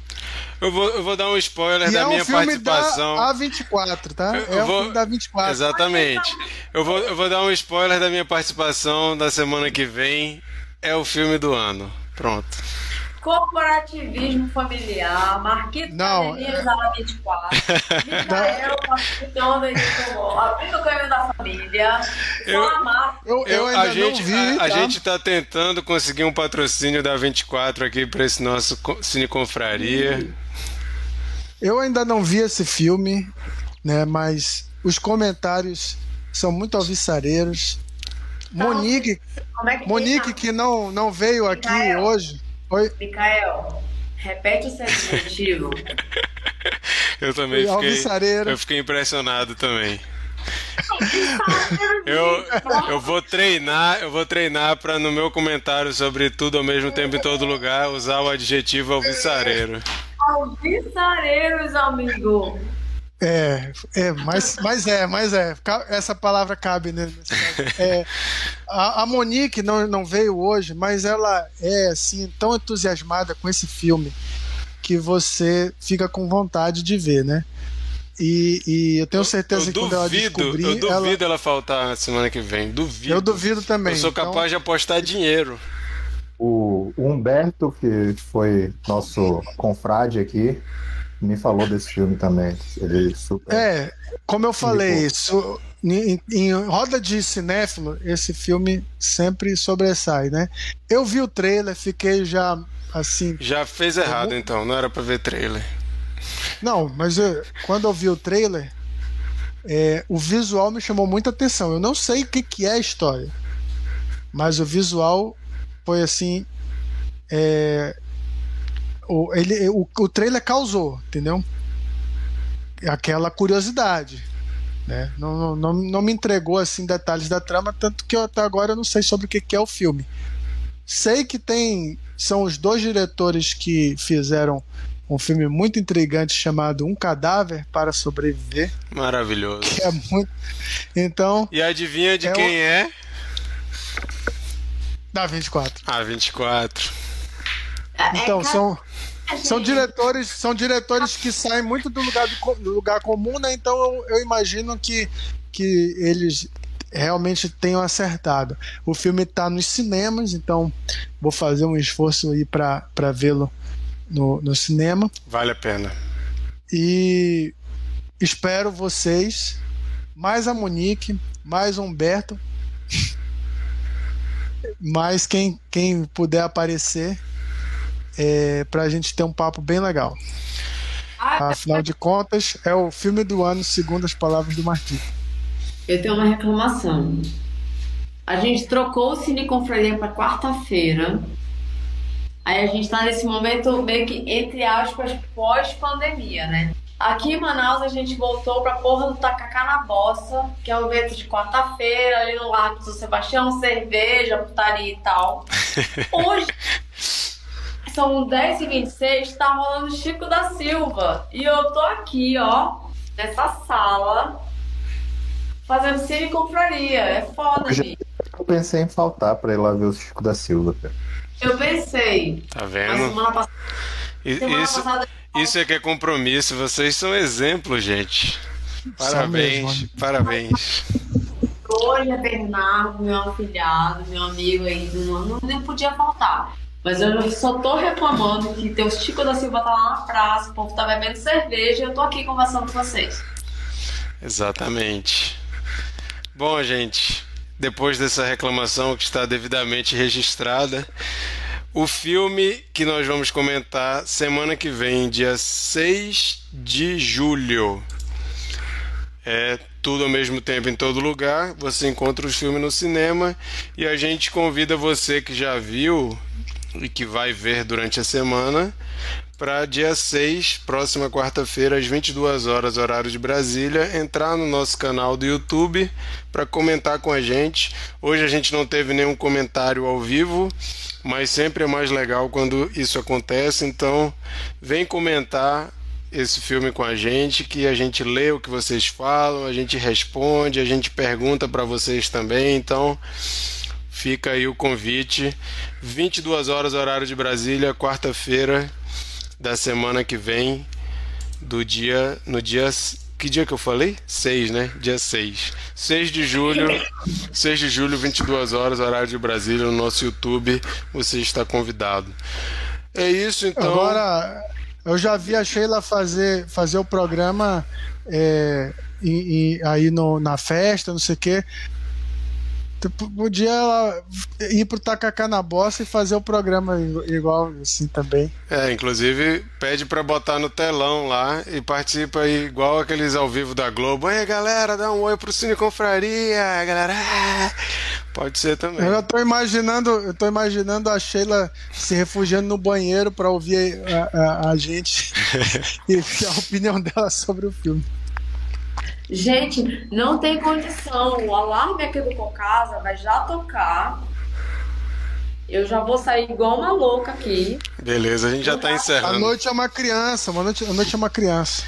Eu vou, eu vou dar um spoiler e da é minha participação. Da A24, tá? Eu, é o vou... filme da 24. Exatamente. Eu vou, eu vou dar um spoiler da minha participação da semana que vem. É o filme do ano. Pronto. Corporativismo familiar, Marquito Não. Academia Zara 24, Micael participando abrindo o caminho da família, eu, eu, eu, ainda a gente, vi, a, tá? a, gente está tentando conseguir um patrocínio da 24 aqui para esse nosso Cine Confraria. Eu ainda não vi esse filme, né? Mas os comentários são muito alvissareiros. Então, Monique, é que Monique que não, não veio aqui hoje Oi? Micael, repete o seu adjetivo. <laughs> eu também fiquei, eu fiquei impressionado também. <laughs> Eu, eu vou treinar, eu vou treinar para no meu comentário sobre tudo ao mesmo tempo em todo lugar usar o adjetivo alvissareiro. Alvissareiros, amigo. É, é, mas, mas é, mas é. Essa palavra cabe né, é, a, a, Monique não, não veio hoje, mas ela é assim tão entusiasmada com esse filme que você fica com vontade de ver, né? E, e eu tenho certeza eu, eu que quando duvido, ela descobrir... Eu duvido ela... ela faltar na semana que vem, duvido. Eu duvido também. Eu sou capaz então... de apostar dinheiro. O Humberto, que foi nosso confrade aqui, me falou desse filme também. Ele super. É, como eu falei, isso, em, em, roda de cinéfilo, esse filme sempre sobressai, né? Eu vi o trailer, fiquei já assim. Já fez errado então, não era para ver trailer. Não, mas eu, quando eu vi o trailer, é, o visual me chamou muita atenção. Eu não sei o que, que é a história, mas o visual foi assim. É, o, ele, o, o trailer causou, entendeu? Aquela curiosidade. Né? Não, não, não me entregou assim detalhes da trama, tanto que eu, até agora eu não sei sobre o que, que é o filme. Sei que tem. São os dois diretores que fizeram um filme muito intrigante chamado Um Cadáver para Sobreviver. Maravilhoso. Que é muito. Então. E adivinha de é quem o... é? Da 24. Ah, 24. Então, são. São diretores, são diretores que saem muito do lugar, do, lugar comum, né? Então eu, eu imagino que, que eles realmente tenham acertado. O filme está nos cinemas, então vou fazer um esforço aí para vê-lo no, no cinema. Vale a pena. E espero vocês, mais a Monique, mais o Humberto, <laughs> mais quem, quem puder aparecer é, para a gente ter um papo bem legal. Ah, Afinal de contas, é o filme do ano, segundo as palavras do Martim. Eu tenho uma reclamação. A gente trocou o Cine Confraria para quarta-feira. Aí a gente está nesse momento meio que, entre aspas, pós-pandemia, né? Aqui em Manaus a gente voltou pra porra do Tacacá na Bossa, que é um evento de quarta-feira, ali no Largo do Sebastião, cerveja, putaria e tal. Hoje <laughs> são 10 e 26 tá rolando Chico da Silva. E eu tô aqui, ó, nessa sala, fazendo cine confraria. É foda, Eu já- gente. Eu pensei em faltar pra ir lá ver o Chico da Silva, cara. Eu pensei. Tá Mas vendo? semana passada. Semana Isso, passada isso é que é compromisso. Vocês são exemplos, gente. Parabéns, mesmo. parabéns. hoje é Bernardo, meu afilhado, meu amigo aí, não, não podia faltar. Mas eu só tô reclamando que teu Chico da Silva tá lá na praça, o povo tá bebendo cerveja e eu tô aqui conversando com vocês. Exatamente. Bom, gente, depois dessa reclamação que está devidamente registrada, o filme que nós vamos comentar semana que vem, dia 6 de julho. É tudo ao mesmo tempo em todo lugar. Você encontra os filmes no cinema e a gente convida você que já viu e que vai ver durante a semana para dia 6, próxima quarta-feira, às 22 horas, horário de Brasília, entrar no nosso canal do YouTube para comentar com a gente. Hoje a gente não teve nenhum comentário ao vivo, mas sempre é mais legal quando isso acontece, então vem comentar esse filme com a gente, que a gente lê o que vocês falam, a gente responde, a gente pergunta para vocês também, então fica aí o convite. 22 horas horário de Brasília, quarta-feira da semana que vem, do dia no dia que dia que eu falei? 6, né? Dia 6. 6 de julho, 6 de julho, 22 horas, horário de Brasília, no nosso YouTube. Você está convidado. É isso, então. Agora, eu já vi a Sheila fazer, fazer o programa é, e, e aí no, na festa, não sei o quê. Tu p- Podia ela ir pro Tacacá na bossa e fazer o programa igual assim também. É, inclusive pede pra botar no telão lá e participa aí igual aqueles ao vivo da Globo. Ei, galera, dá um oi pro Cine Confraria, galera. <laughs> Pode ser também. Eu tô imaginando, eu tô imaginando a Sheila se refugiando no banheiro pra ouvir a, a- a gente <laughs> <laughs> e a opinião dela sobre o filme. Gente, não tem condição. O alarme aqui do Cocasa vai já tocar. Eu já vou sair igual uma louca aqui. Beleza, a gente já tá A encerrando. noite é uma criança, uma noite, a noite é uma criança.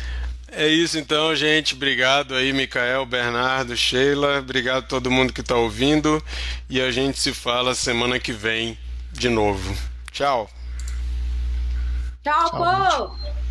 É isso então, gente. Obrigado aí, Micael, Bernardo, Sheila. Obrigado a todo mundo que tá ouvindo. E a gente se fala semana que vem de novo. Tchau. Tchau, Tchau, povo!